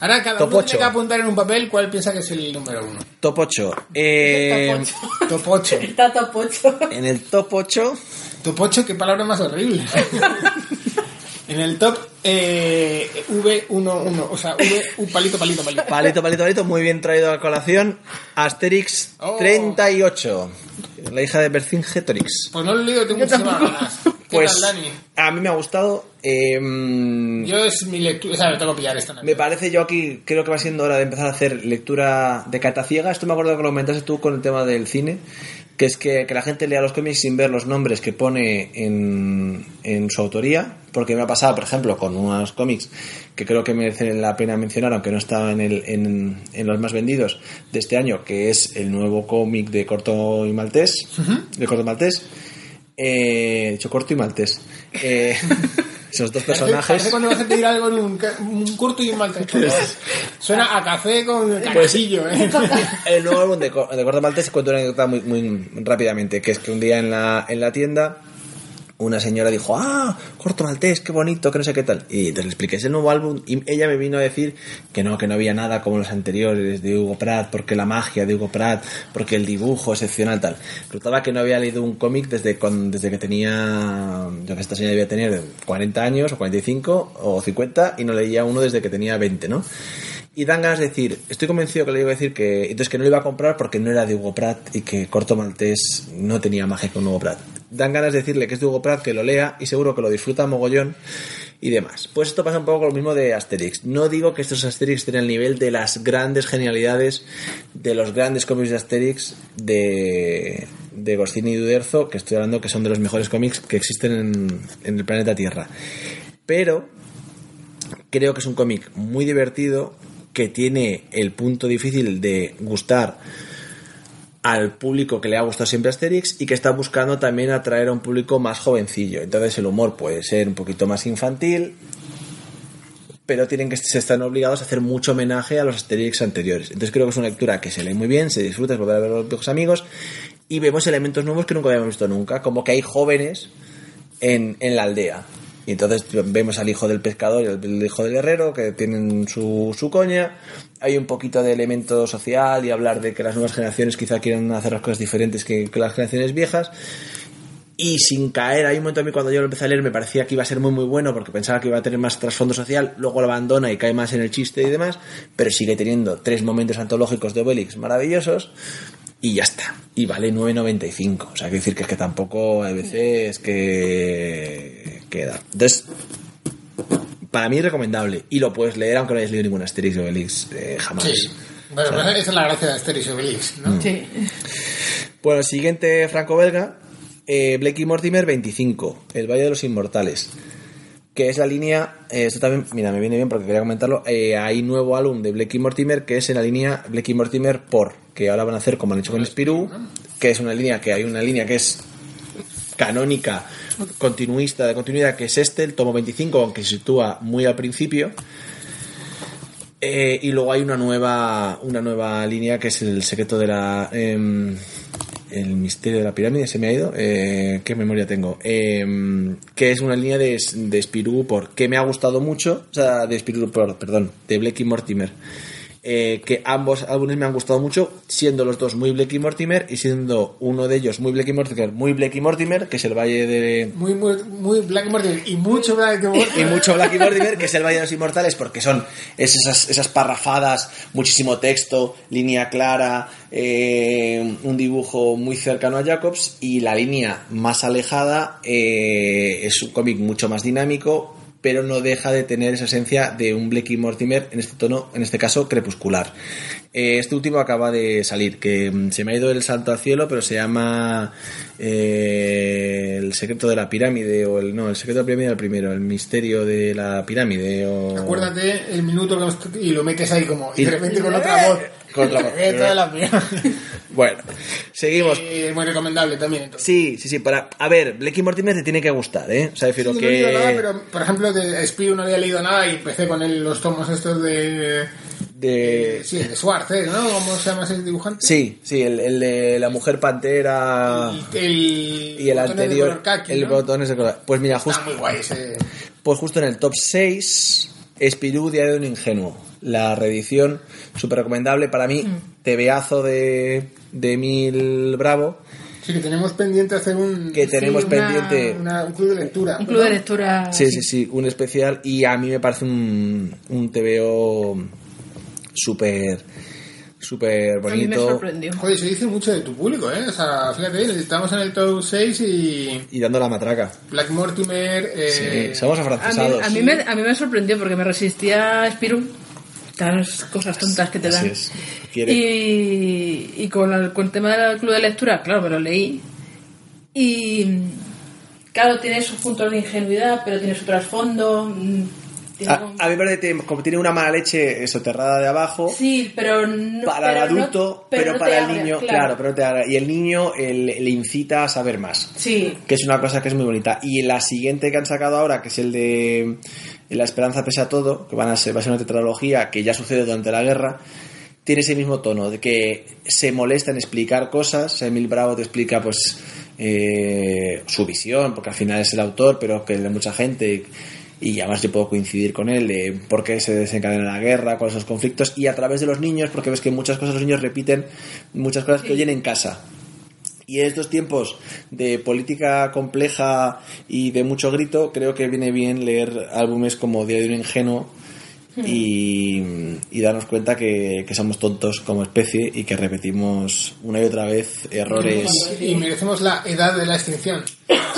Ahora cada Top uno tiene que apuntar en un papel cuál piensa que es el número uno. Top 8. Eh, Top 8. Está top 8. en el top 8... Top 8, qué palabra más horrible. en el top eh, V11, o sea, V, un palito, palito, palito. Palito, palito, palito, muy bien traído a colación. Asterix Oh. 38. La hija de Vercingetorix. Pues no lo he leído, tengo muchísimas ganas. ¿Qué Pues a mí me ha gustado. eh, Yo es mi lectura, o sea, me tengo que pillar esta me parece yo aquí, creo que va siendo hora de empezar a hacer lectura de cata ciega. Esto me acuerdo que lo comentaste tú con el tema del cine, que es que, que la gente lea los cómics sin ver los nombres que pone en, en su autoría, porque me ha pasado, por ejemplo, con unos cómics que creo que merecen la pena mencionar, aunque no estaba en, el, en, en los más vendidos de este año, que es el nuevo cómic de Corto y Maltés, de Corto Maltés, eh, he dicho Corto y Maltés. Eh, esos dos personajes. Parece cuando vas a pedir algo en un, un corto y un maltrato. Suena a café con Pues carajillo, ¿eh? el nuevo álbum de, de Corto Maltés cuento una anécdota muy, muy rápidamente, que es que un día en la, en la tienda una señora dijo, ah, Corto Maltés, qué bonito, que no sé qué tal. Y entonces le expliqué, es el nuevo álbum y ella me vino a decir que no, que no había nada como los anteriores de Hugo Pratt, porque la magia de Hugo Pratt, porque el dibujo excepcional tal. Resultaba que no había leído un cómic desde, desde que tenía, yo que esta señora debía tener 40 años o 45 o 50 y no leía uno desde que tenía 20, ¿no? Y dan ganas de decir, estoy convencido que le iba a decir que entonces que no lo iba a comprar porque no era de Hugo Pratt y que Corto Maltés no tenía magia con Hugo Pratt. Dan ganas de decirle que es de Hugo Pratt, que lo lea y seguro que lo disfruta mogollón y demás. Pues esto pasa un poco con lo mismo de Asterix. No digo que estos Asterix estén al nivel de las grandes genialidades de los grandes cómics de Asterix de, de y Duderzo, que estoy hablando que son de los mejores cómics que existen en, en el planeta Tierra. Pero creo que es un cómic muy divertido que tiene el punto difícil de gustar al público que le ha gustado siempre Asterix y que está buscando también atraer a un público más jovencillo. Entonces el humor puede ser un poquito más infantil, pero tienen que se están obligados a hacer mucho homenaje a los Asterix anteriores. Entonces creo que es una lectura que se lee muy bien, se disfruta, es volver a ver a los viejos amigos y vemos elementos nuevos que nunca habíamos visto nunca, como que hay jóvenes en, en la aldea. Y entonces vemos al hijo del pescador y al hijo del herrero que tienen su, su coña. Hay un poquito de elemento social y hablar de que las nuevas generaciones quizá quieren hacer las cosas diferentes que, las generaciones viejas. Y sin caer, hay un momento a mí cuando yo lo empecé a leer me parecía que iba a ser muy muy bueno porque pensaba que iba a tener más trasfondo social, luego lo abandona y cae más en el chiste y demás, pero sigue teniendo tres momentos antológicos de Obelix maravillosos y ya está. Y vale 9.95. O sea, hay que decir que es que tampoco a veces que queda. Entonces, para mí es recomendable. Y lo puedes leer aunque no hayas leído ningún Asterix o Obelix eh, jamás. Sí. Bueno, pues esa es la gracia de Asterix y Obelix, ¿no? Sí. Bueno, siguiente franco-belga, eh, Blake y Mortimer 25, El Valle de los Inmortales. Que es la línea, eh, esto también, mira, me viene bien porque quería comentarlo. eh, hay nuevo álbum de Blake y Mortimer que es en la línea Blake y Mortimer por, que ahora van a hacer como han hecho con Spirou, que es una línea que hay una línea que es canónica, continuista, de continuidad, que es este, el tomo 25, aunque se sitúa muy al principio. Eh, y luego hay una nueva, una nueva línea que es el secreto de la. em, el misterio de la pirámide, se me ha ido. Eh, ¿Qué memoria tengo? Em, que es una línea de, de Spirou por que me ha gustado mucho. O sea, de Spirou por, perdón, de Blake y Mortimer. Eh, que ambos álbumes me han gustado mucho, siendo los dos muy Blake y Mortimer y siendo uno de ellos muy Blake y Mortimer, muy Blake y Mortimer, que es el Valle de, Muy, muy, muy Black and Mortimer y mucho Black y Mortimer. mucho Black y Mortimer, que es el Valle de los Inmortales, porque son es esas, esas parrafadas, muchísimo texto, línea clara, eh, un dibujo muy cercano a Jacobs, y la línea más alejada eh, es un cómic mucho más dinámico, pero no deja de tener esa esencia de un Blake y Mortimer, en este tono, en este caso, crepuscular. Eh, este último acaba de salir, que mm, se me ha ido el salto al cielo, pero se llama eh, El secreto de la pirámide, o el no, el secreto de la pirámide el primero, el misterio de la pirámide. Acuérdate el minuto y lo metes ahí como Y- de repente con otra voz. Con. Eh, toda la. Bueno, seguimos. Eh, Es muy recomendable también. Entonces. Sí, sí, sí, para... A ver, Blake y Mortimer te tiene que gustar, ¿eh? O sea, Sí, prefiero no he leído nada, que... pero por ejemplo de Spiro no había leído nada y empecé con él los tomos estos de De... sí de Schwartz ¿eh? ¿no? ¿cómo se llama ese dibujante? Sí, sí, el, el de la mujer pantera y el, y el de anterior, khaki, el ¿no? botón es de color. Pues mira, Está justo, muy guay ese pues justo en el top 6, Spirou Diario de un Ingenuo. La reedición, súper recomendable para mí, tebeazo de, de Mil Bravo, sí que tenemos pendiente hacer un que tenemos una- pendiente... una- un club de lectura Un club de lectura. Sí, sí, sí, un especial y a mí me parece un, un TVO súper súper A mí me bonito sorprendió. Joder, se dice mucho de tu público, ¿eh? O sea, fíjate, estamos en el top 6 y y dando la matraca. Black Mortimer... Eh, Sí, somos A mí, afrancesados. a, mí me, a mí me sorprendió porque me resistía a Spirou. Las cosas tontas que te dan. Y, y con, el, con el tema del club de lectura, claro, me lo leí. Y claro, tiene sus puntos de ingenuidad, pero tiene su trasfondo. A, como- a mí me parece que como tiene una mala leche soterrada de abajo Sí, pero no, para el no- adulto, pero, no para el niño, claro, pero no te abre. y el niño le, incita a saber más. Sí, que es una cosa que es muy bonita. Y la siguiente que han sacado ahora, que es el de La esperanza pese a todo, que van a ser, va a ser una tetralogía que ya sucede durante la guerra, tiene ese mismo tono, de que se molesta en explicar cosas. Emil Bravo te explica pues eh, su visión, porque al final es el autor, pero que de mucha gente y además yo puedo coincidir con él de por qué se desencadena la guerra, cuáles son los conflictos y a través de los niños, porque ves que muchas cosas los niños repiten muchas cosas que oyen en casa. Y en estos tiempos de política compleja y de mucho grito, creo que viene bien leer álbumes como Diario de un Ingenuo y, y darnos cuenta que, que somos tontos como especie y que repetimos una y otra vez errores. Y merecemos la edad de la extinción.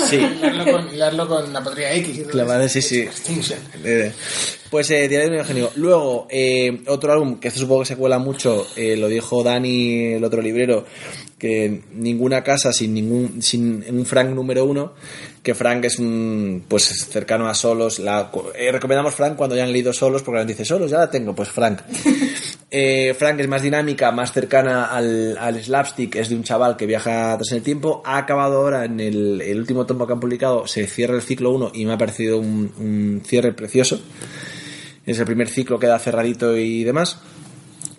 Sí, Hilarlo con, hilarlo con la patria X y Clavada, eso. sí, sí. Extinction. Eh, Pues eh, Diario de un Ingenio. Luego, eh, otro álbum que este supongo que se cuela mucho, eh, lo dijo Dani, el otro librero, que ninguna casa sin ningún sin un Frank número uno, que Frank es un pues cercano a Solos. La, eh, recomendamos Frank cuando ya han leído Solos, porque gente dice Solos, ya la tengo, pues Frank. Eh, Frank es más dinámica, más cercana al, al slapstick, es de un chaval que viaja atrás en el tiempo. Ha acabado ahora en el, el último tomo que han publicado, se cierra el ciclo 1 y me ha parecido un, un cierre precioso. Es el primer ciclo, queda cerradito y demás.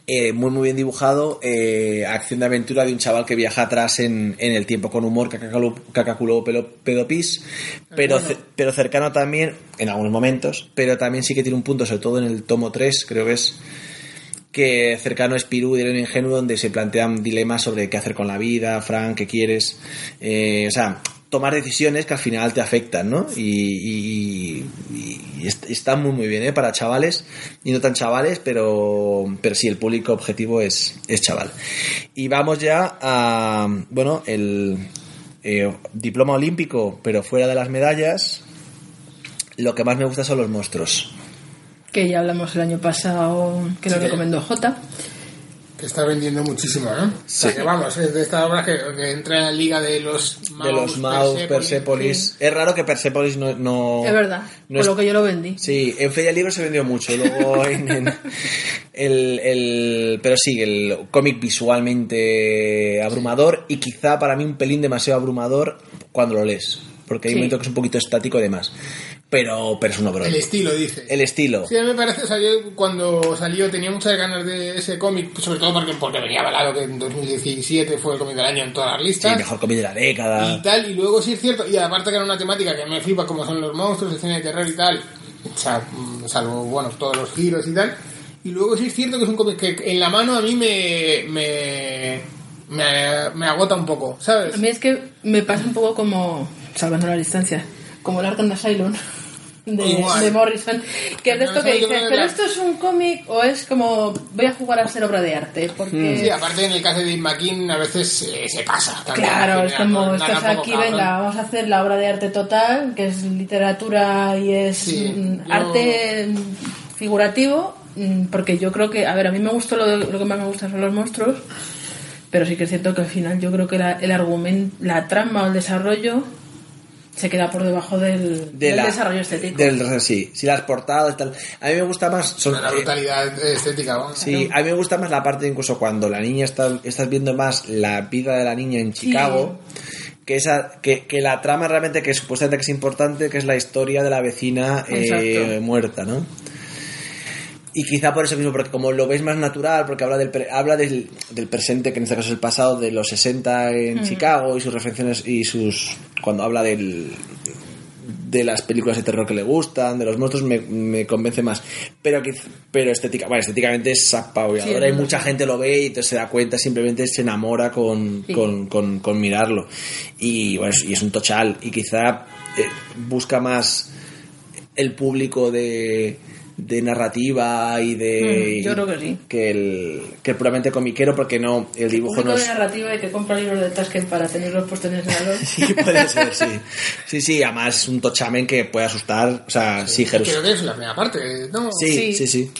Eh, muy muy bien dibujado, eh, acción de aventura de un chaval que viaja atrás en, en el tiempo con humor, cacaculo, pedopis, pero, pero cercano también en algunos momentos, pero también sí que tiene un punto, sobre todo en el tomo 3, creo que es, que cercano a Spirou de un ingenuo donde se plantean dilemas sobre qué hacer con la vida, Frank, qué quieres, eh, o sea, tomar decisiones que al final te afectan, ¿no? Y, y- y est- está muy muy bien, ¿eh? Para chavales y no tan chavales, pero, pero sí, el público objetivo es, es chaval. Y vamos ya a, bueno, el eh, diploma olímpico, pero fuera de las medallas, lo que más me gusta son los monstruos. que ya hablamos el año pasado, que lo Sí. recomendó J. Que está vendiendo muchísimo, ¿no? O sea, que vamos, es de esta obra que, que entra en la liga de los de los Maus, Persepolis. Es raro que Persepolis no, no- Es verdad, no por es- lo que yo lo vendí. Sí, en Feria Libro se vendió mucho. Luego en, en- el, el- pero sí, el cómic visualmente abrumador y quizá para mí un pelín demasiado abrumador cuando lo lees. Porque hay Sí. un momento que es un poquito estático y demás. Pero, pero es un obrón. El estilo, dice. El estilo. Sí, a mí me parece, o sea, yo cuando salió tenía muchas ganas de ese cómic, sobre todo porque, porque venía avalado que en 2017 fue el cómic del año en todas las Sí, listas. mejor cómic de la década. y tal, y luego sí es cierto, y aparte que era una temática que me flipa como son los monstruos, el cine de terror y tal, o sea, mm, salvo, bueno, todos los giros y tal, y luego sí es cierto que es un cómic que en la mano a mí me, me, me, me agota un poco, ¿sabes? A mí es que me pasa un poco como, salvando la distancia, como el Arkham Asylum de, Morrison, que es de esto que dices, pero la- esto es un cómic o es como voy a jugar a ser obra de arte, porque... Sí, aparte en el caso de Dave McKean a veces eh, se pasa. también, Claro, es como estás aquí, cabrón. venga, vamos a hacer la obra de arte total, que es literatura y es Sí, mm, yo- arte mm, figurativo, mm, porque yo creo que, a ver, a mí me gustó lo, lo que más me gusta son los monstruos, pero sí que es cierto que al final yo creo que la, el argumento, la trama o el desarrollo se queda por debajo del, De del la- desarrollo estético. Del, sí, sí, las portadas y tal. A mí me gusta más. Son, Una eh, brutalidad estética, vamos. Sí, a mí me gusta más la parte incluso cuando la niña está, estás viendo más la vida de la niña en Chicago. Que, esa, que, que la trama realmente que supuestamente que es importante, que es la historia de la vecina eh, muerta, ¿no? Y quizá por eso mismo, porque como lo veis más natural, porque habla del, habla del, del presente, que en este caso es el pasado, de los 60 en Chicago y sus referencias y sus... cuando habla del de las películas de terror que le gustan, de los monstruos, me, me convence más. Pero, pero estética, bueno, estéticamente es apabulladora Sí, y mucha gente lo ve y se da cuenta, simplemente se enamora con, Sí. con, con- con mirarlo. Y, bueno, y es un tochal. Y quizá eh, busca más el público de, de narrativa y de... Mm, yo creo que sí. Que el, que el puramente comiquero, porque no, el dibujo no de es... narrativa y que compra libros de Tasken para tenerlos puestos en el salón. Sí, puede ser, sí. Sí, sí, además es un tochamen que puede asustar. O sea, sí, Jerus- Creo que es la primera parte, ¿no? Sí, sí, Sí. sí.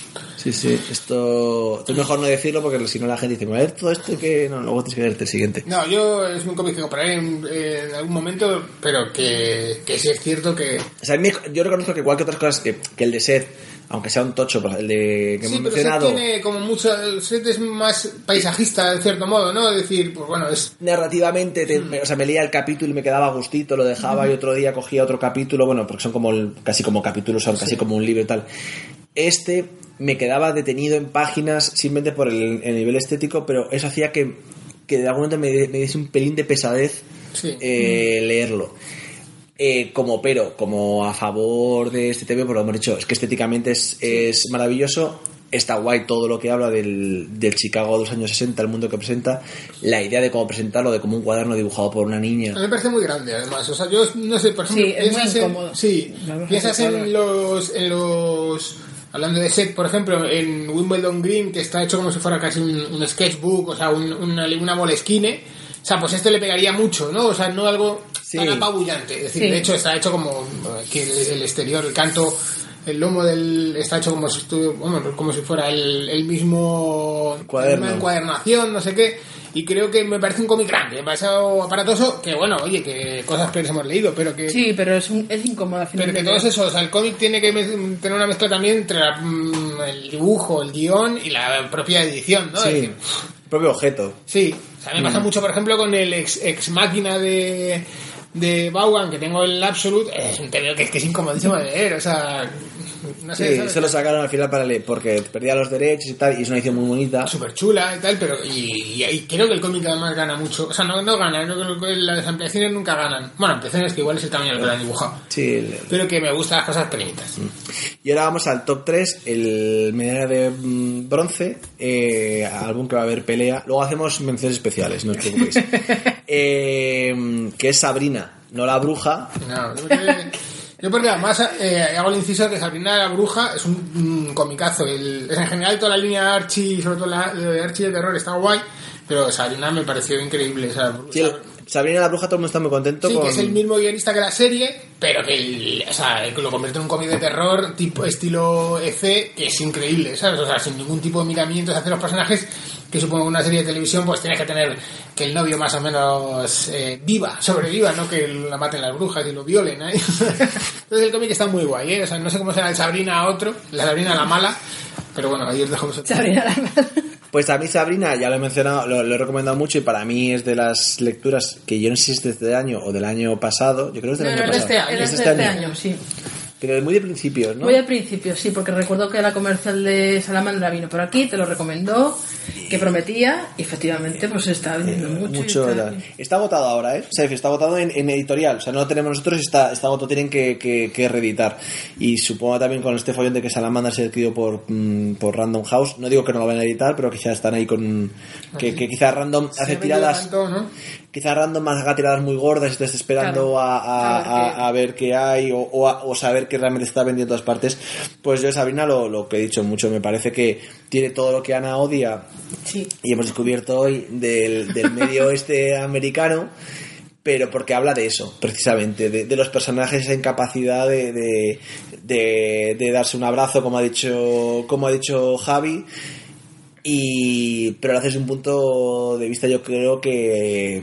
Sí, sí. Esto, esto es mejor no decirlo porque si no la gente dice, a ver todo esto que no, luego tienes que verte el siguiente. No, yo es un cómic que compraré en, en algún momento, pero que, que sí es cierto que... O sea, yo reconozco que igual que otras cosas, que, que el de Seth, aunque sea un tocho, el de que sí, hemos pero Seth mencionado, tiene como mucho... el Seth es más paisajista, en cierto modo, ¿no? Es decir, pues bueno, es... narrativamente, te- Mm. me- o sea, me leía el capítulo y me quedaba a gustito, lo dejaba y otro día cogía otro capítulo, bueno, porque son como el- casi como capítulos, son casi como un libro y tal. Este me quedaba detenido en páginas simplemente por el, el nivel estético, pero eso hacía que, que de algún momento me, me diese un pelín de pesadez Sí. eh, leerlo. Eh, como pero, como a favor de este tema, pues lo hemos dicho, es que estéticamente es, es maravilloso, está guay todo lo que habla del, del Chicago de los años 60, el mundo que presenta, la idea de cómo presentarlo, de como un cuaderno dibujado por una A niña. mí me parece muy grande, además. O sea, yo no sé, por ejemplo, Sí, es muy piensas en- sí, piensas los, en los. Hablando de set, por ejemplo, en Wimbledon Green, que está hecho como si fuera casi un, un sketchbook, o sea, un- una, una moleskine. O sea, pues este le pegaría mucho, ¿no? O sea, no algo Sí. tan apabullante. Es decir, Sí. de hecho está hecho como aquí el, exterior, el canto, el lomo del está hecho como si bueno, como si fuera el, el mismo Cuaderno. una encuadernación, no sé qué. Y creo que me parece un cómic grande, demasiado aparatoso, que bueno, oye, que cosas que hemos leído, pero que Sí, pero es, un, es incómodo al final. pero que todo es eso, o sea, el cómic tiene que tener una mezcla también entre la- mm, el dibujo, el guion y la propia edición, ¿no? Sí, decir, propio objeto. Sí, o sea, me pasa mucho, por ejemplo, con el ex, ex máquina de, de Vaughan, que tengo el Absolute, es un TVO que, es que es incomodísimo de leer, o sea, no sé, Sí, ¿sabes? se lo sacaron al final para leer, porque perdía los derechos y tal, y es una edición muy bonita. súper chula y tal, pero y, y- y creo que el cómic además gana mucho, o sea, no, no gana, creo que las ampliaciones nunca ganan, bueno, ampliaciones que igual es el tamaño del que lo han dibujado, Sí, el- pero que me gustan las cosas pequeñitas. Y ahora vamos al top 3, el medalla de mm, bronce, eh, álbum que va a haber pelea. Luego hacemos menciones especiales, no os preocupéis. Eh, que es Sabrina, no la bruja. No, yo porque, yo porque además eh, hago el inciso que Sabrina la Bruja es un, un comicazo. El- en general toda la línea de Archie, sobre todo la de Archie de terror está guay, pero Sabrina me pareció increíble. o sea, Sí, Sabrina la bruja, todo el mundo está muy contento Sí, con... que es el mismo guionista que la serie, pero que el- o sea, lo convierte en un cómic de terror tipo estilo EC, que es increíble, ¿sabes? O sea, sin ningún tipo de miramientos hacia los personajes, que supongo que una serie de televisión pues tienes que tener que el novio más o menos eh, viva, sobreviva, no que la maten las brujas y lo violen, ¿eh? Entonces el cómic está muy guay, ¿eh? O sea, no sé cómo será el Sabrina a otro, la Sabrina la mala, pero bueno, ahí os dejo vosotros. Sabrina la- Pues a mí Sabrina, ya lo he mencionado, lo, lo he recomendado mucho y para mí es de las lecturas que yo no sé si es de este año o del año pasado, yo creo que es del No, año no, pasado. de este, Es es de de este este año. año, sí. Pero muy de principios, ¿no? Voy al principio, sí, porque recuerdo que la comercial de Salamandra vino por aquí, te lo recomendó, que prometía, y efectivamente pues se está vendiendo mucho. y Mucho, está- está agotado ahora, ¿eh? O sea, está agotado en, en editorial. O sea, no lo tenemos nosotros, está, está agotado, tienen que, que, que reeditar. Y supongo también con este follón de que Salamander se ha adquirido por, mm, por Random House. No digo que no lo van a editar, pero quizás están ahí con. Que, que quizás Random Se ha hace tiradas. tanto, ¿no? Quizás Random haga tiradas muy gordas y estés esperando Claro. a, a- A ver a- ver qué hay o, o a- o saber que realmente está vendiendo en todas partes. Pues yo, Sabrina, lo, lo que he dicho mucho, me parece que tiene todo lo que Ana odia Sí. y hemos descubierto hoy del, del medio oeste americano, pero porque habla de eso, precisamente, de, de los personajes, esa incapacidad de, de, de- de darse un abrazo, como ha dicho, como ha dicho Javi, y, pero lo hace desde un punto de vista, yo creo que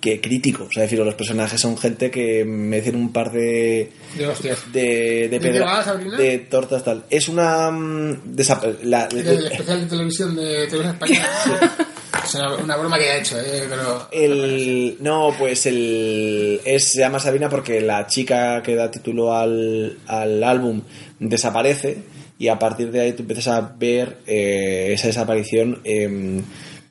que crítico, o sea, decir, los personajes son gente que merecen un par de De hostias. de de, ¿De pedra- de tortas tal. Es una mm, desap- la- Del especial de televisión de Televisión Española. Es una, una broma que ya he hecho, ¿eh? Pero... El, no, pues el es, se llama Sabina porque la chica que da título al, al álbum desaparece y a partir de ahí tú empiezas a ver eh, esa desaparición eh,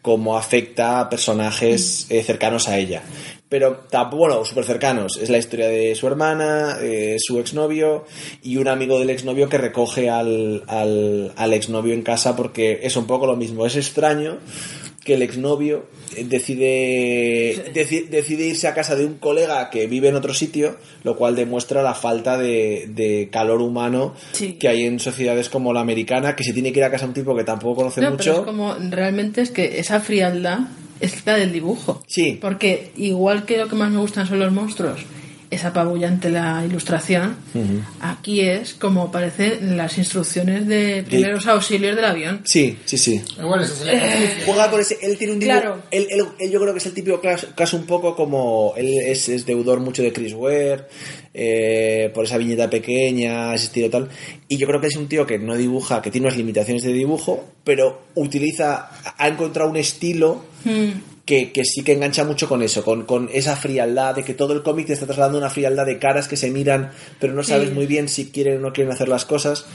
cómo afecta a personajes eh, cercanos a ella. Pero bueno, súper cercanos. Es la historia de su hermana, eh, su exnovio y un amigo del exnovio que recoge al, al, al exnovio en casa porque es un poco lo mismo. Es extraño que el exnovio eh, decide, deci- decide irse a casa de un colega que vive en otro sitio, lo cual demuestra la falta de, de calor humano Sí. que hay en sociedades como la americana, que se tiene que ir a casa de un tipo que tampoco conoce No, pero mucho. es como, realmente es que esa frialdad es la del dibujo. Sí. Porque igual que lo que más me gustan son los monstruos, es apabullante la ilustración, aquí es como aparecen las instrucciones de primeros auxilios del avión. Sí, sí, sí. Igual es ese. Juega con ese. Él tiene un dibujo. Claro. Él, él- él yo creo que es el típico caso, caso un poco como. Él es, es deudor mucho de Chris Ware, eh, por esa viñeta pequeña, ese estilo tal. Y yo creo que es un tío que no dibuja, que tiene unas limitaciones de dibujo, pero utiliza. Ha encontrado un estilo. Que, que sí que engancha mucho con eso, con, con esa frialdad, de que todo el cómic te está trasladando una frialdad de caras que se miran, pero no sabes Sí. muy bien si quieren o no quieren hacer las cosas.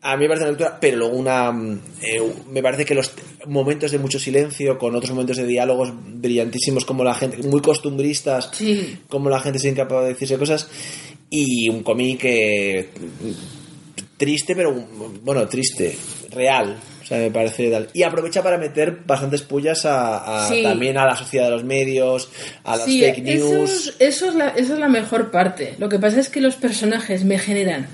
A mí me parece una lectura, pero luego una. mm, eh, me parece que los momentos de mucho silencio, con otros momentos de diálogos brillantísimos, como la gente, muy costumbristas, Sí. como la gente es incapaz de decirse cosas, y un cómic que. triste, pero. bueno, triste, real. O sea, me parece tal. Y aprovecha para meter bastantes pullas a, a- Sí. también a la sociedad de los medios, a las Sí, fake eso news. es, eso, es la, eso es la mejor parte. Lo que pasa es que los personajes me generan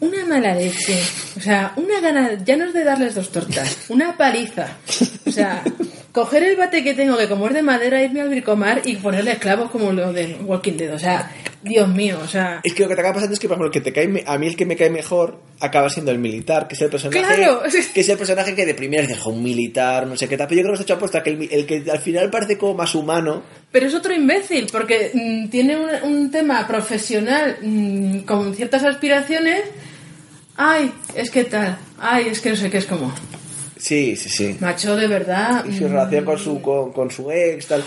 una mala leche. O sea, una gana, ya no es de darles dos tortas, una paliza. O sea, coger el bate que tengo, que como es de madera, irme al bricomar y ponerle clavos como lo de Walking Dead. O sea, Dios mío, o sea... Es que lo que te acaba pasando es que, por ejemplo, el que te cae, a mí el que me cae mejor acaba siendo el militar, que es el personaje. Claro. Que es el personaje que de primera "Jo, un militar, no sé qué tal. Pero yo creo que se ha hecho apuesta que el, el que al final parece como más humano. Pero es otro imbécil, porque mm, tiene un, un tema profesional mm, con ciertas aspiraciones. Ay, es que tal. Ay, es que no sé qué es como. Sí, sí, sí. Macho, de verdad. Y su mm, relación con su, con, con su ex, tal.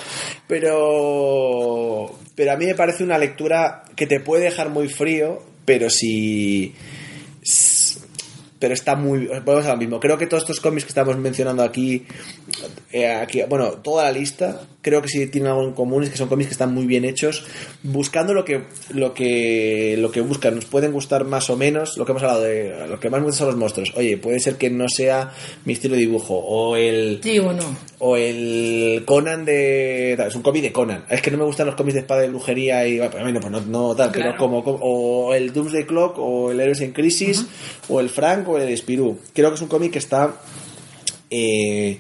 Pero. Pero a mí me parece una lectura que te puede dejar muy frío, pero si. Pero está muy. Volvemos a lo mismo. Creo que todos estos cómics que estamos mencionando aquí. eh, aquí bueno, toda la lista. Creo que sí tienen algo en común. Es que son cómics que están muy bien hechos. Buscando lo que. Lo que. Lo que buscan. Nos pueden gustar más o menos. Lo que hemos hablado de. Lo que más me gusta son los monstruos. Oye, puede ser que no sea mi estilo de dibujo. O el Sí, bueno. O el Conan de es un cómic de Conan. Es que no me gustan los cómics de espada y brujería y bueno, pues no, no tal pero como, como- o el Doomsday Clock o el Héroes en Crisis o el Frank o el Spirou. Creo que es un cómic que está eh,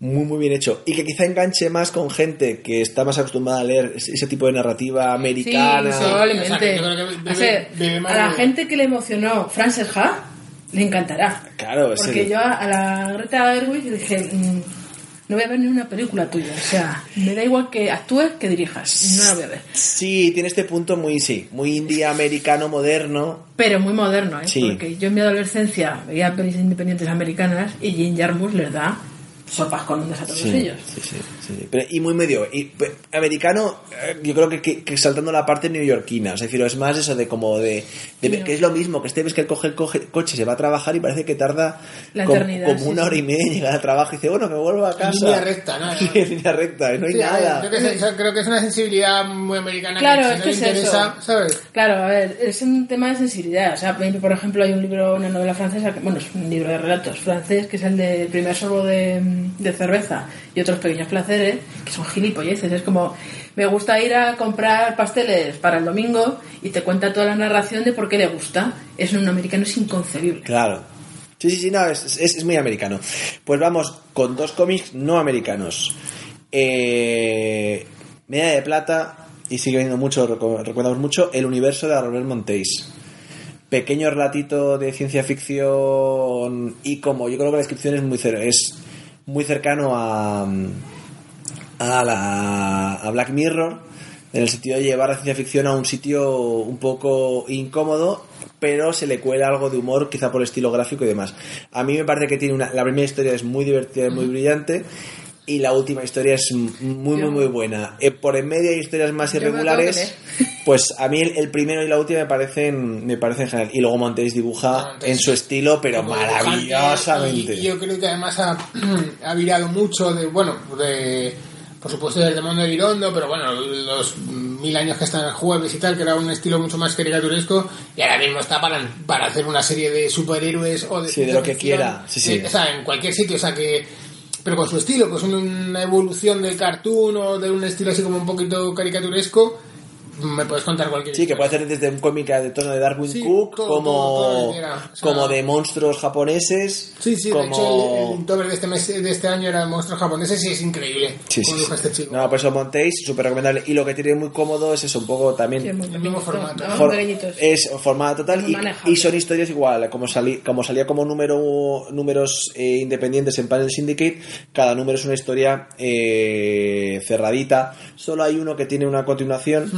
muy muy bien hecho. Y que quizá enganche más con gente que está más acostumbrada a leer ese tipo de narrativa americana. Sí, probablemente. O sea, a la gente que le emocionó Frances Ha, le encantará. claro Porque el- yo a, a la Greta Gerwig dije, mm, no voy a ver ni una película tuya. O sea, me da igual que actúes que dirijas. No la voy a ver. sí tiene este punto muy sí muy indie americano moderno Pero muy moderno, ¿eh? Sí. Porque yo en mi adolescencia veía pelis independientes americanas y Jim Jarmusch les da sopas con desatado Sí, ellos. sí, sí, sí. Pero- y muy medio. Y, pe- americano, eh, yo creo que, que- que saltando la parte neoyorquina. Es decir, es más eso de como de. de- que es lo mismo, que este ves que él coge el coge- coche, se va a trabajar y parece que tarda La como, eternidad, como sí, una hora y media en llegar al trabajo y dice, bueno, me vuelvo a casa. línea recta, ¿no? Sí, en línea recta, y no hay Sí, a ver, nada. que creo que es una sensibilidad muy americana Claro, que es si no que es interesa, eso. ¿sabes? Claro, a ver, es un tema de sensibilidad. O sea, por ejemplo, hay un libro, una novela francesa, que, bueno, es un libro de relatos francés, que es el de El primer sorbo de, de cerveza y otros pequeños placeres, que son gilipolleces. Es como, me gusta ir a comprar pasteles para el domingo y te cuenta toda la narración de por qué le gusta. Eso en un americano es inconcebible. Claro. Sí, sí, sí, no, es, es- muy americano. Pues vamos con dos cómics no americanos. Eh, Medalla de Plata, y sigue viendo mucho, recordamos mucho, El universo de Robert Montéis. Pequeño relatito de ciencia ficción y como yo creo que la descripción es muy, cer- es muy cercano a, a, la, a Black Mirror en el sentido de llevar la ciencia ficción a un sitio un poco incómodo pero se le cuela algo de humor quizá por el estilo gráfico y demás. A mí me parece que tiene una la primera historia es muy divertida y muy brillante y la última historia es muy muy muy buena. Eh, por en medio hay historias más irregulares. pues a mí el, el primero y la última me parecen me parecen genial. Y luego Montes dibuja Montes. en su estilo pero maravillosamente. Y, y yo creo que además ha, ha virado mucho de, bueno, de, por supuesto desde Mundo de Virondo, pero bueno, los mil años que están el jueves y tal, que era un estilo mucho más caricaturesco, y ahora mismo está para, para hacer una serie de superhéroes o de... Sí, de lo que ficción, quiera, sí, sí. eh, o sea, en cualquier sitio, o sea que... Pero con su estilo, pues una evolución del cartoon o de un estilo así como un poquito caricaturesco, me puedes contar cualquier Sí, que puede ser desde un cómic de tono de Darwin Sí, Cook, todo, como, todo, todo lo que quiera. O sea- como de monstruos japoneses. Sí, sí, como... de hecho el, el de este, mes, de este año era monstruos japoneses y es increíble. Sí, sí, este chico. No, por eso Montéis, súper recomendable. Y lo que tiene muy cómodo es eso, un poco también. Sí, El mismo formato. es formada total y, y son historias igual como salí, como salía como número números eh, independientes en Panel Syndicate cada número es una historia eh, cerradita solo hay uno que tiene una continuación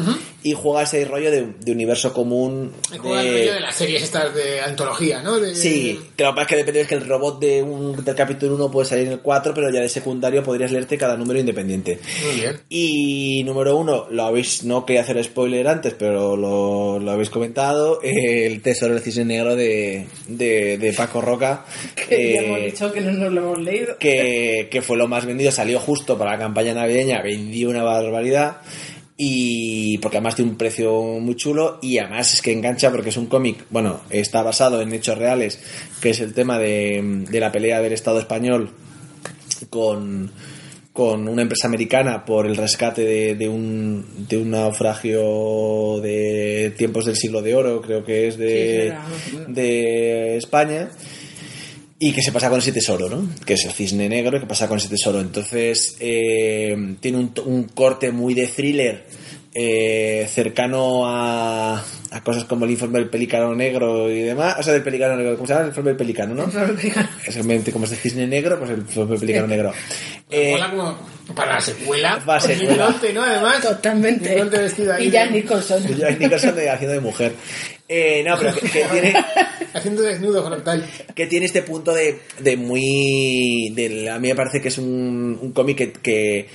y juega ese rollo de, de universo común Y juega el rollo de las series estas de antología, ¿no? De- Sí, que lo que pasa es que depende es que el robot de un, del capítulo 1 puede salir en el 4, pero ya de secundario podrías leerte cada número independiente. Muy bien. Y número uno, lo habéis, no quería hacer spoiler antes, pero lo, lo habéis comentado, eh, el tesoro del cisne negro de, de, de Paco Roca. Que ya eh, hemos dicho que no nos lo hemos leído. que, que fue lo más vendido, salió justo para la campaña navideña, vendió una barbaridad. Y porque además tiene un precio muy chulo y además es que engancha porque es un cómic, bueno, está basado en hechos reales, que es el tema de, de la pelea del Estado español con, con una empresa americana por el rescate de, de un, de un naufragio de tiempos del siglo de oro, creo que es de, de España. Y que se pasa con ese tesoro, ¿no? Que es el cisne negro y que pasa con ese tesoro. Entonces, eh, tiene un, un corte muy de thriller, eh, cercano a, a cosas como el informe del pelicano negro y demás. O sea, del pelicano negro, ¿cómo se llama? El informe del pelicano, ¿no? Es realmente como es de cisne negro, pues el informe del pelicano negro. Eh, Mola como para la secuela. Con secuela. Nicolás, ¿no? Además. Totalmente. Vestido ahí Y ya de- Nicholson. Jack Nicholson de- haciendo de mujer. Eh, no, pero que, que tiene, Haciendo desnudo frontal. que tiene este punto de, de muy... De, a mí me parece que es un, un cómic que, que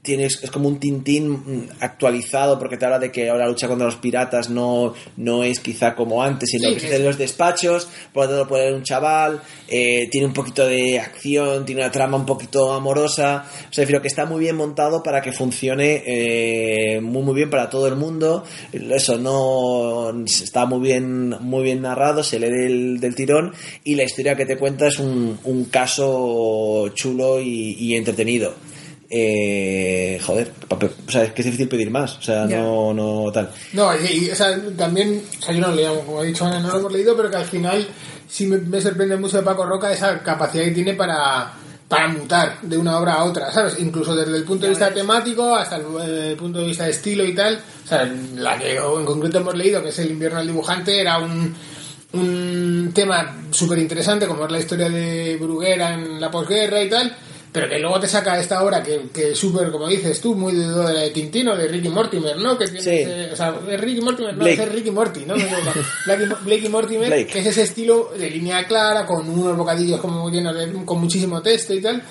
tiene, es como un tintín mm, actualizado porque te habla de que ahora la lucha contra los piratas no, no es quizá como antes, sino Sí, que se en los despachos, por lo tanto lo puede leer un chaval, eh, tiene un poquito de acción, tiene una trama un poquito amorosa, o sea, prefiero que está muy bien montado para que funcione eh, muy muy bien para todo el mundo, eso no está muy bien muy bien narrado, se lee del, del tirón y la historia que te cuenta es un, un caso chulo y, y entretenido. Eh, joder, o sea, es que es difícil pedir más, o sea, no, no tal. No, y, y, o sea, también, o sea, yo no lo leíamos, como ha dicho Ana, no lo hemos leído, pero que al final sí me, me sorprende mucho de Paco Roca esa capacidad que tiene para, para mutar de una obra a otra, ¿sabes? Incluso desde el punto de vista temático hasta el, eh, punto de vista de estilo y tal. O sea, la que en concreto hemos leído, que es El invierno del dibujante, era un, un tema súper interesante, como es la historia de Bruguera en la posguerra y tal. Pero que luego te saca esta obra que, que es súper, como dices tú, muy de, de, de Tintino, de Ricky Mortimer, ¿no? Que tiene Sí. ese- o sea, es Ricky Mortimer, no, Blake. es Ricky Morty, ¿no? Blake, Blake y Mortimer, Blake. que es ese estilo de línea clara, con unos bocadillos como llenos de, con muchísimo texto y tal.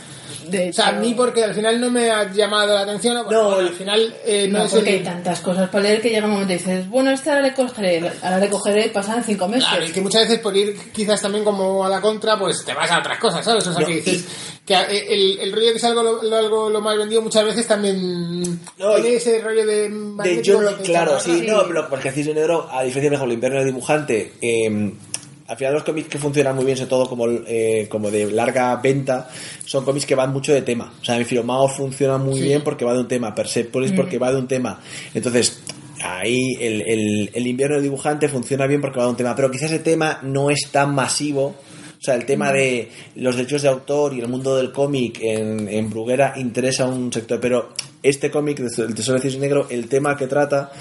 De O sea, a hecho- mí porque al final no me ha llamado la atención, o porque, No, bueno, al final eh, no, No, es porque hay tantas cosas para leer que llega un momento y dices, bueno, esta ahora le cogeré, ahora le cogeré y pasan cinco meses. Claro, y que muchas veces por ir quizás también como a la contra, pues te vas a otras cosas, ¿sabes? O sea, No, que dices que el, el rollo que es algo lo, lo- algo lo más vendido muchas veces también No, tiene y- ese rollo de... De yo que no, claro, sí, no, pero porque Cisne Negro, a diferencia de por ejemplo, el Invierno Dibujante, eh, al final los cómics que funcionan muy bien, sobre todo como, eh, como de larga venta, son cómics que van mucho de tema. O sea, mi Mao funciona muy Sí. bien porque va de un tema, Persepolis porque va de un tema. Entonces, ahí el, el, el Invierno del Dibujante funciona bien porque va de un tema, pero quizás ese tema no es tan masivo. O sea, el tema de los derechos de autor y el mundo del cómic en, en Bruguera interesa a un sector, pero este cómic, El Tesoro de Cisne Negro, el tema que trata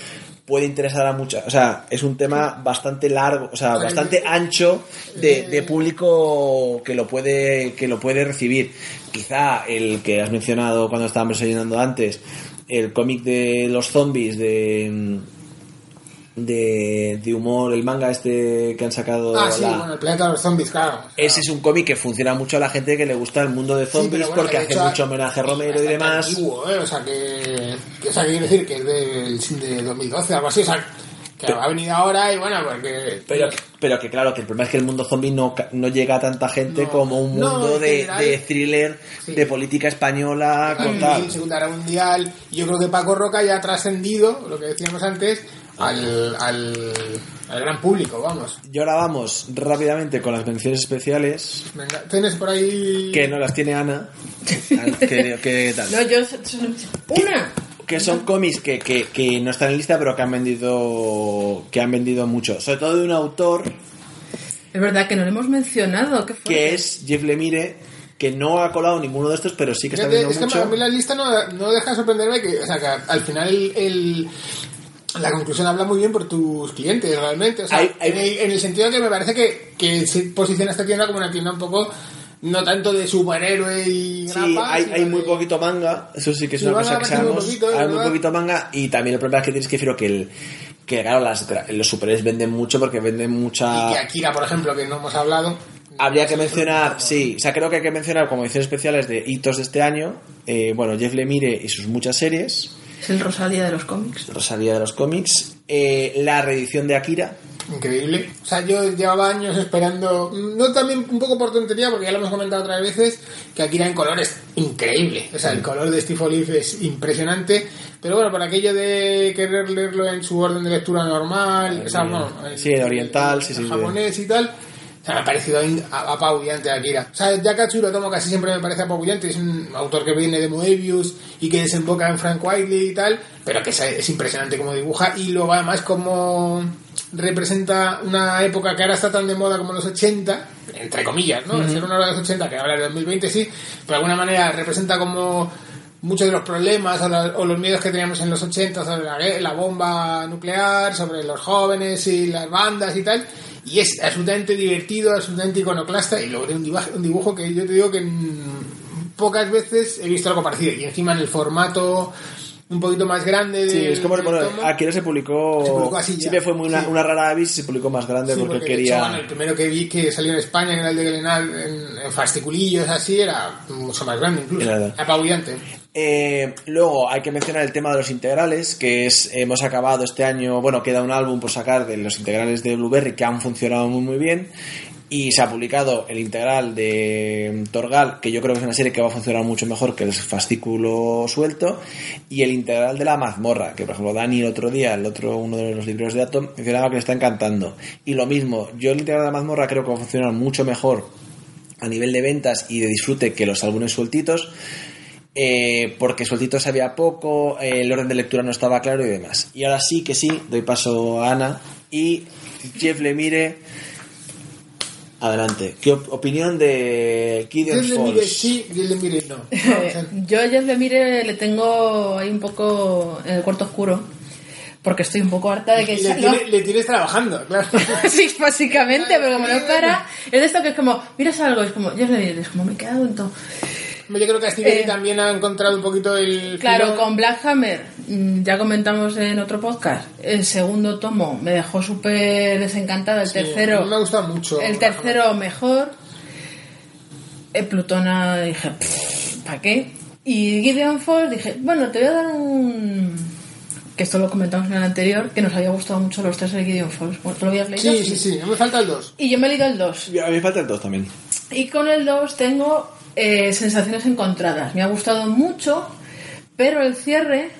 puede interesar a muchas. O sea, es un tema bastante largo, o sea, bastante ancho de, de público que lo puede que lo puede recibir. Quizá el que has mencionado cuando estábamos desayunando antes, el cómic de los zombies de de, de humor, el manga este que han sacado Ah, sí, la- bueno, el planeta de los zombies, claro. ese es un cómic que funciona mucho a la gente que le gusta el mundo de zombies bueno, porque de hace mucho homenaje a Romero y demás. antiguo, ¿eh? O sea, que, que, o sea, que quiero decir que es del, de 2012, algo así, o sea, que Pero- ha venido ahora y bueno, porque... Pero, pero que claro, que el problema es que el mundo zombie no, no llega a tanta gente No. como un mundo de, de thriller, Sí. de política española, con tal. Segunda Guerra Mundial. Yo creo que Paco Roca ya ha trascendido, lo que decíamos antes, al, al, al gran público, vamos. Y ahora vamos rápidamente con las menciones especiales, Venga, ¿Tienes por ahí...? que no las tiene Ana. que, que tal. No, yo... ¡Una! que son cómics que, que, que no están en lista pero que han vendido que han vendido mucho sobre todo de un autor Es verdad que no lo hemos mencionado. ¿qué fue? que es Jeff Lemire que no ha colado ninguno de estos pero sí que está vendiendo es que mucho a mí la lista no, no deja de sorprenderme que, o sea, que al final el, el- la conclusión habla muy bien por tus clientes realmente. O sea, Hay- hay- En, el, en el sentido que me parece que, que se posiciona esta tienda como una tienda un poco, no tanto de superhéroe y Sí, grapa, hay, sino hay de- muy poquito manga, eso sí que es Sí, una cosa que sabemos. poquito, hay muy poquito manga y también el problema es que tienes que decir que el que claro, las, los superhéroes venden mucho porque venden Y que mucha... Akira, por ejemplo, que no hemos hablado. Habría que mencionar, sí, o sea, creo que hay que mencionar como ediciones especiales de hitos de este año, eh, bueno, Jeff Lemire y sus muchas series, Es el Rosalía de los cómics. Rosalía de los cómics, eh, la reedición de Akira, Increíble. O sea, yo llevaba años esperando, no también un poco por tontería, porque ya lo hemos comentado otras veces, que Akira en color es increíble. O sea, el color de Steve Olive es impresionante. Pero bueno, por aquello de querer leerlo en su orden de lectura normal, o sea, bueno, en- Sí, el oriental, sí, sí, en sí. japonés y tal. Sea, me ha parecido apabullante Akira. O sea, Yakatsulo Tomo casi siempre me parece apabullante. Es un autor que viene de Moebius y que desemboca en Frank Wiley y tal, pero que es, es impresionante como dibuja y luego además como representa una época que ahora está tan de moda como los 80, entre comillas, ¿no? Ser una hora de los 80, que ahora de 2020 sí, pero de alguna manera representa como muchos de los problemas o, la- o los miedos que teníamos en los 80 sobre la bomba nuclear, sobre los jóvenes y las bandas y tal. Y es absolutamente divertido, absolutamente iconoclasta y luego tiene un dibujo, un dibujo que yo te digo que pocas veces he visto algo parecido. Y encima en el formato un poquito más grande de, Sí, es como, bueno, tomo. Akira se publicó, Se publicó así siempre fue muy una, Sí. una rara avis y se publicó más grande Sí, porque, porque quería... hecho, bueno, el primero que vi que salió en España, era el de Glenal, en, en fasciculillos así, era mucho más grande incluso. Era. Apabullante. Eh, luego hay que mencionar el tema de los integrales, que es hemos acabado este año, bueno, queda un álbum por sacar de los integrales de Blueberry que han funcionado muy muy bien y se ha publicado el integral de Torgal, que yo creo que es una serie que va a funcionar mucho mejor que el fascículo suelto, y el integral de la mazmorra, que por ejemplo Dani el otro día, el otro uno de los libros de Atom, mencionaba que le está encantando. Y lo mismo, yo el integral de la mazmorra creo que va a funcionar mucho mejor a nivel de ventas y de disfrute que los álbumes sueltitos, eh, porque sueltitos había poco, eh, el orden de lectura no estaba claro y demás. Y ahora sí que sí, doy paso a Ana y Jeff Lemire. Adelante. ¿Qué op- opinión de Gideon Dios le mire Falls? sí, Dios le mire no. Yo a Jeff Lemire le tengo ahí un poco en el cuarto oscuro. Porque estoy un poco harta de que le, tiene- le tienes trabajando, claro. sí, básicamente, pero como no para, es de esto que es como, miras algo, es como, Jeff Lemire, es como, me queda en todo. Yo creo que Astillero Eh, también ha encontrado un poquito el. Claro, filón. con Black Hammer, mm, ya comentamos en otro podcast, el segundo tomo me dejó súper desencantada, el Sí, tercero, Me ha gustado mucho. el tercero mejor, el Plutona dije, "Pff, ¿para qué? Y Gideon Falls dije, bueno, te voy a dar un... Que esto lo comentamos en el anterior, que nos había gustado mucho los tres de Gideon Falls. Bueno, ¿tú lo habías leído? Sí, sí, sí, no me falta el 2. Y yo me he leído el 2. A mí me falta el 2 también. Y con el 2 tengo eh, sensaciones encontradas. Me ha gustado mucho, pero el cierre,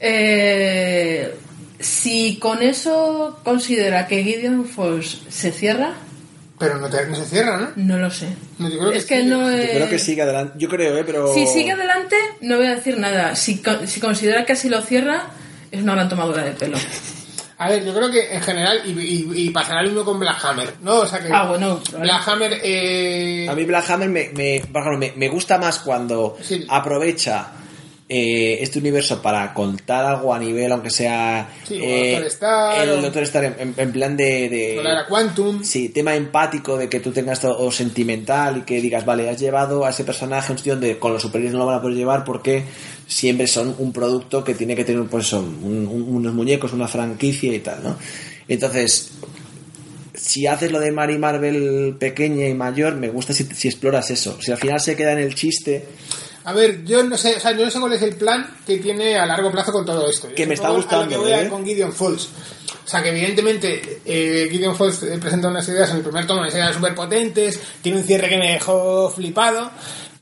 eh, si con eso considera que Gideon Falls se cierra, Pero no, te- no se cierra, ¿no? no lo sé. No, yo creo que es que no Yo es... creo que sigue adelante. Yo creo, ¿eh? Pero... Si sigue adelante, no voy a decir nada. Si, si considera que así lo cierra, es una gran tomadura de pelo. A ver, yo creo que en general, y, y- y pasará lo mismo con Black Hammer, ¿no? O sea que. Ah, bueno, vale. Black Hammer. Eh, A mí Black Hammer me, me, me, me gusta más cuando Sí. aprovecha eh, este universo para contar algo a nivel, aunque sea Sí, o eh, Doctor Star, el o- Doctor Star en, en- en plan de, de- con la era Quantum. sí, tema empático de que tú tengas todo sentimental y que digas, vale, has llevado a ese personaje a un sitio donde con los superhéroes no lo van a poder llevar porque siempre son un producto que tiene que tener pues son un- un- unos muñecos, una franquicia y tal, ¿no? Entonces, si haces lo de Mary Marvel pequeña y mayor, me gusta si, si exploras eso. Si al final se queda en el chiste, A ver, yo no sé, o sea, yo no sé cuál es el plan que tiene a largo plazo con todo esto. Yo Que me está gustando, voy a- ¿eh? con Gideon Falls. O sea, que evidentemente eh, Gideon Falls eh, presenta unas ideas en el primer tomo, unas ideas súper potentes, tiene un cierre que me dejó flipado,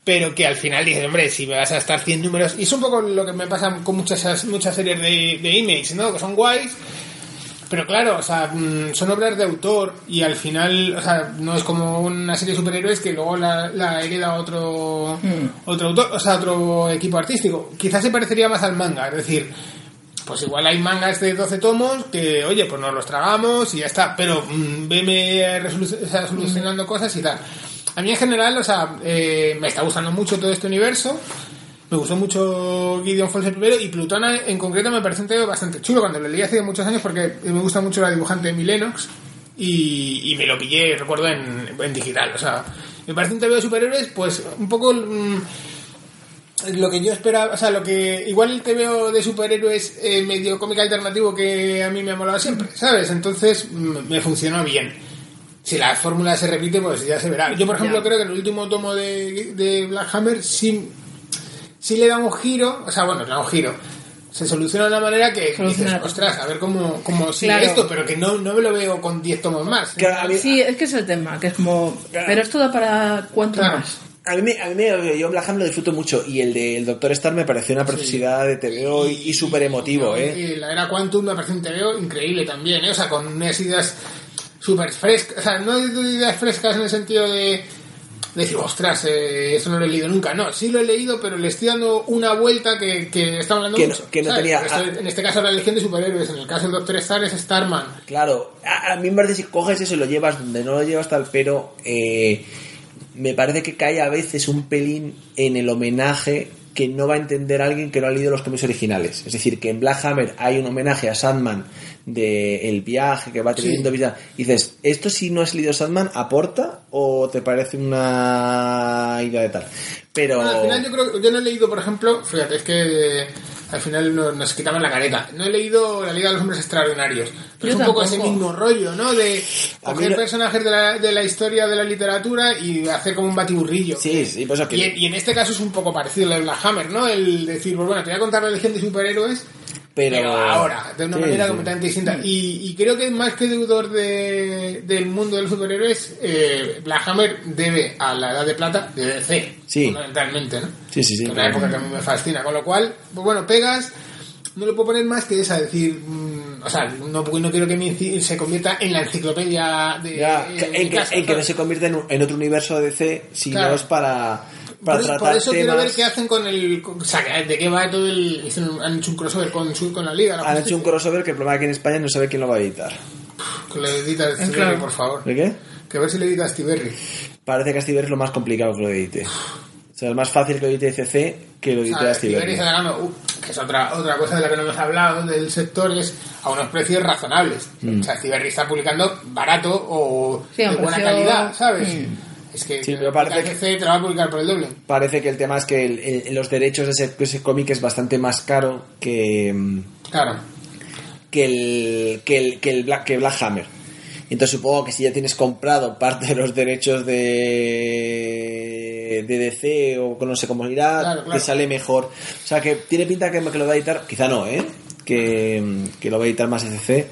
pero que al final dices, hombre, si me vas a estar 100 números... Y es un poco lo que me pasa con muchas, muchas series de, de Image, ¿no? Que son guays, pero claro, o sea, mm, son obras de autor y al final, o sea, no es como una serie de superhéroes que luego la, la hereda otro, otro autor, o sea, otro equipo artístico. Quizás se parecería más al manga, es decir, pues igual hay mangas de 12 tomos que, oye, pues nos los tragamos y ya está, pero mm, veme resolu- o sea, solucionando cosas y tal. A mí en general, o sea, eh, me está gustando mucho todo este universo. Me gustó mucho Gideon Falls primero y Plutona en concreto me parece un tema bastante chulo cuando lo leí hace muchos años porque me gusta mucho la dibujante de Milenox y, me lo pillé, recuerdo, en, digital. O sea, me parece un TV de superhéroes, pues un poco mm, lo que yo esperaba, o sea, lo que igual el TVO de superhéroes eh, medio cómic alternativo que a mí me ha molado siempre, ¿sabes? Entonces mm, me funcionó bien. Si la fórmula se repite, pues ya se verá. Yo, por ejemplo, Ya. creo que en el último tomo de, de Black Hammer sí, sí le da un giro, o sea, bueno, le da un giro. Se soluciona de una manera que dices, ostras, a ver cómo, cómo sigue Claro. esto, pero que no, no me lo veo con 10 tomos más. Claro, mí, Sí, es que es el tema, que es como... Pero esto da para cuánto Claro. más. a mí, me- a mí me- yo Black Hammer lo disfruto mucho y el del Doctor Star me pareció una preciosidad de TVO y, y súper emotivo, ¿eh? Y la era Quantum me parece un TVO increíble también, ¿eh? O sea, con unas ideas súper frescas. O sea, no ideas frescas en el sentido de, de decir, ostras, eh, eso no lo he leído nunca. No, sí lo he leído, pero le estoy dando una vuelta que, que está hablando Que no- mucho. que no tenía- Esto- en este caso la Legión de Superhéroes, en el caso del Doctor Star es Starman. Claro, a, a mí me parece que si coges eso y lo llevas donde no lo llevas tal, pero eh, me parece que cae a veces un pelín en el homenaje que no va a entender alguien que no ha leído los cómics originales. Es decir, que en Black Hammer hay un homenaje a Sandman de el viaje que va teniendo vida. Y dices, ¿esto si no has leído Sandman aporta o te parece una idea de tal? Pero... Al final yo creo que yo no he leído, por ejemplo, fíjate, es que eh, al final no- nos quitamos la careta. No he leído La Liga de los Hombres Extraordinarios. Pero Yo es un poco ese mismo rollo, ¿no? De coger lo- personajes de la, de la historia de la literatura y hacer como un batiburrillo. Sí, sí, pues aquí... Y en, y en este caso es un poco parecido al Black Hammer, ¿no? El decir, pues bueno, te voy a contar la legión de superhéroes, Pero- pero, ahora, de una Sí, manera sí. completamente distinta. Y, y creo que más que deudor de, del mundo de los superhéroes, eh, Black Hammer debe a la edad de plata de DC, Sí. fundamentalmente, ¿no? Sí, sí, sí. Que una época que a mí me fascina. Con lo cual, pues bueno, pegas, no le puedo poner más que esa, decir, mm, o sea, no, no quiero que mi se convierta en la enciclopedia de. Ya, en, mi que, en que no se convierta en, en otro universo de DC, sino Claro. es para, para Por, eso- tratar por eso quiero temas... ver qué hacen con el. con- o sea, de qué va todo el. Han hecho un crossover con, con la Liga. la Han hecho un crossover que el problema es que en España no sabe quién lo va a editar. Que le edita Steve claro. Berry, por favor. ¿De qué? Que a ver si le edita Steve Berry. Parece que a Steve Berry es lo más complicado que lo edite. O sea, es más fácil que lo edite CC que lo O edite sea, a Steve Steve Berry Berry. está ganando, uh, que es otra, otra cosa de la que no hemos hablado del sector, es a unos precios razonables. Mm. O sea, Steve Berry está publicando barato o Sí, de buena precio- calidad, ¿sabes? Mm. Es que Sí, que pero parece CC te lo va a publicar por el doble. Parece que el tema es que el- el- los derechos de ese, ese cómic es bastante más caro que, Claro. que el, que el, que el Black, que Black Hammer. Entonces supongo que si ya tienes comprado parte de los derechos de de, DC o no sé cómo irá, Claro, claro. que sale mejor. O sea, que tiene pinta que, que lo va a editar, quizá no, ¿eh? Que, que lo va a editar más DC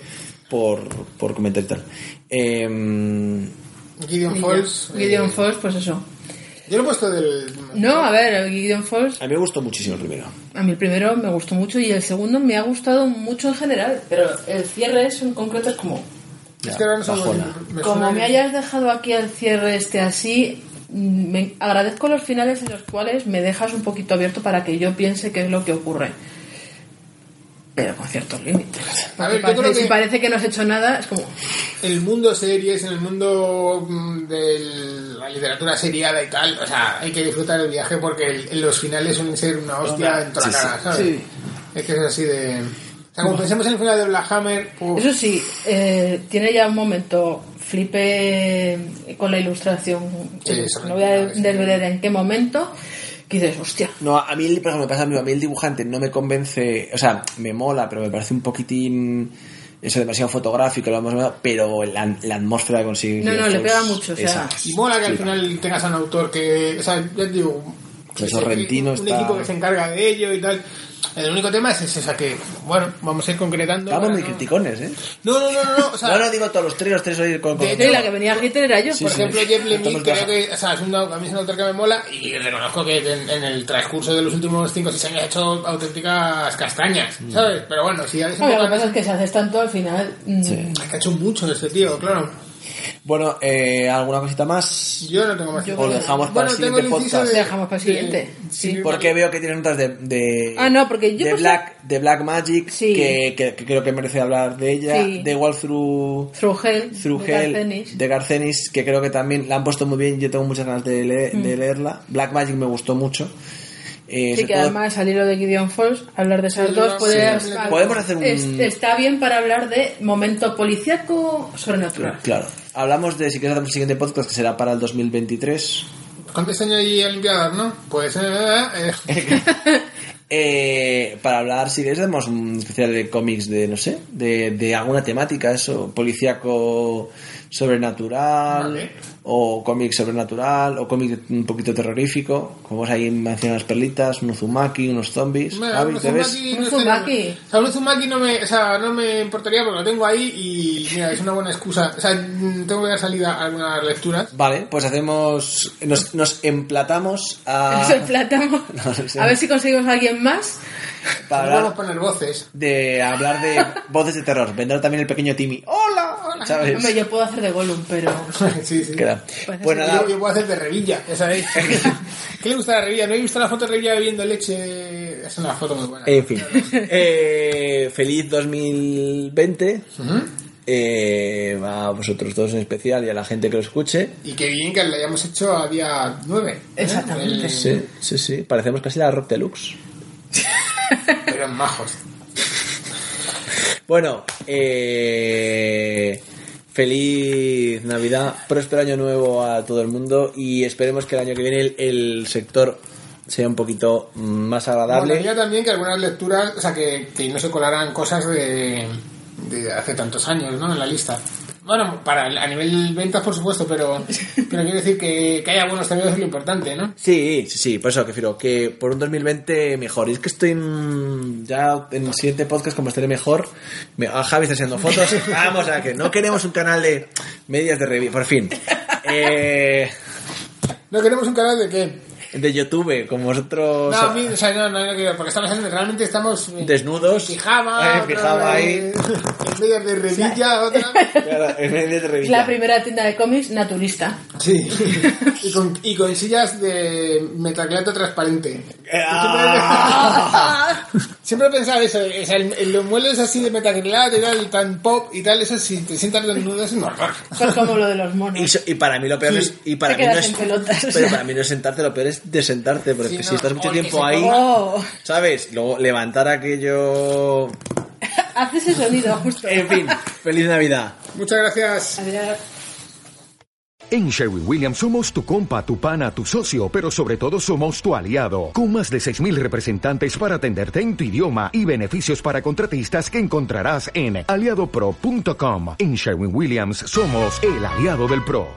por, por comentar y tal. Em, Gideon Falls. Gideon eh, Falls, pues eso. Yo lo he puesto del. No, a ver, el Gideon Falls, a mí me gustó muchísimo el primero. a mí el primero me gustó mucho y el segundo me ha gustado mucho en general, pero el cierre es en concreto es como... Es que ahora no Bajona. me Como me hayas dejado aquí el cierre este así, mm, me agradezco los finales en los cuales me dejas un poquito abierto para que yo piense qué es lo que ocurre. Pero con ciertos límites. A ver, yo Parece- creo que- Si parece que no has hecho nada, es como... el mundo series, en el mundo mm, de la literatura seriada y tal, o sea, hay que disfrutar el viaje porque el- los finales suelen ser una hostia en toda la Sí, sí. cara, ¿sabes? Sí. Es que es así de... O sea, como pensemos en el final de Black Hammer, uf, Eso sí, eh, tiene ya un momento flipe con la ilustración. Sí, Eh, eso no voy a desvelar en qué momento. Que dices, hostia. No, a mí, por ejemplo, me pasa a mí, a mí el dibujante no me convence, o sea, me mola, pero me parece un poquitín eso demasiado fotográfico, lo hemos- pero la, la atmósfera que consigue. No, no, le pega mucho, o sea, mola que al final tengas a un autor que, o sea, ya te digo, Que que Sorrentino un está- equipo que se encarga de ello y tal. El único tema es ese, o sea que, bueno, vamos a ir concretando. Estamos muy no- criticones, ¿eh? No, no, no, no, no, o sea, no, no digo todos los tres, los tres hoy con, con- De- Sí, la que venía a Hitler era yo. Sí, Por sí. ejemplo, Jeff Lemire creo que, o sea, es un, a mí es un autor que me mola y reconozco que en, en el transcurso de los últimos 5 o 6 años ha hecho auténticas castañas, ¿sabes? Pero bueno, si ya No, lo que pasa es que si haces tanto al final. mm, Sí. ha hecho mucho este tío, claro. Bueno, eh, ¿alguna cosita más? Yo no tengo más Yo O lo dejamos para el siguiente podcast. Dejamos para el siguiente. Sí. Porque veo que tienes notas de, de, Ah, no, porque yo de, Black, de Black Magic, Sí. que, que- que creo que merece hablar de ella, Sí. de Wall Through, Through Hell. Through de Hell, Garcenis. de Garcenis, que creo que también la han puesto muy bien, yo tengo muchas ganas de, le- Mm. de leerla. Black Magic me gustó mucho. Eh, Sí, que todo- además al hilo de Gideon Falls, hablar de esas Sí, dos sí. puede- Podemos hacer un- es- está bien para hablar de momento policíaco sobrenatural. Claro. Hablamos de si quieres hacer el siguiente podcast que será para el 2023. ¿Cuántos años hay Olimpiadas, no? Pues, eh, eh, Eh, para hablar, si queréis, hacemos un especial de cómics de, no sé, de, de alguna temática, eso, policíaco sobrenatural, Vale. O cómic sobrenatural, o cómic un poquito terrorífico, como vos ahí mencionan las perlitas, un Uzumaki, unos zombies. Mira, Javi, un ¿te ves? No Uzumaki. O sea, un Uzumaki no me, o sea, no me importaría porque lo tengo ahí y mira, es una buena excusa. O sea, mm, tengo que dar salida a algunas lecturas. Vale, pues hacemos, nos, nos emplatamos a, Nos emplatamos. No, no sé. A ver si conseguimos a alguien más. para Vamos a hablar poner voces. de hablar de voces de terror. Vendrá también el pequeño Timmy. ¡Hola! ¿Sabes? Hombre, yo puedo hacer de Gollum, pero. sí, sí. Queda. Pues Pues nada, Yo, yo puedo hacer de revilla, ya sabéis. ¿Qué le gusta a la revilla? No he visto la foto de revilla bebiendo leche. Es una foto muy buena. En fin. Eh, feliz 2020. Eh, a vosotros dos en especial y a la gente que lo escuche. Y qué bien que lo hayamos hecho a día 9. Exactamente. Sí, sí, sí. Parecemos casi la Rock Deluxe. Pero majos. Bueno, eh, feliz Navidad, próspero año nuevo a todo el mundo y esperemos que el año que viene el, sector sea un poquito más agradable. Molaría también que algunas lecturas, o sea, que, que no se colaran cosas de, de hace tantos años, ¿no? En la lista. Bueno, para a nivel ventas, por supuesto, pero, pero quiero decir que, que haya buenos también es lo importante, ¿no? Sí, sí, sí, por eso que quiero que por un 2020 mejor. Y es que estoy en- ya en el siguiente podcast, como estaré mejor, me, a Javi está haciendo fotos. Vamos a que no queremos un canal de medias de review, por fin. Eh, No queremos un canal de qué. De YouTube, como vosotros. No, a mí, o sea, no, no, no, quiero, porque estamos haciendo, realmente estamos en Desnudos. pijama, Eh, pijama ahí. en medias de revilla, otra. Claro, en de la primera tienda de cómics naturista. Sí. y, con, y con sillas de metaclato transparente. Ah. Siempre he pensado eso, o sea, el- el- los muebles así de metacrilato y tal, tan pop y tal, eso si te sientas desnudo es un horror. Eso es como lo de los monos. Y, so- y para mí lo peor Sí. es y para Te mí no es pelotas. pero para mí no es sentarte lo peor es de sentarte porque si no, estás mucho tiempo ahí Oh, sabes luego levantar aquello hace ese sonido justo. en fin feliz navidad Muchas gracias. Adiós. En Sherwin Williams somos tu compa, tu pana, tu socio, pero sobre todo somos tu aliado, con más de 6.000 representantes para atenderte en tu idioma y beneficios para contratistas que encontrarás en aliadopro.com. En Sherwin Williams somos el aliado del PRO.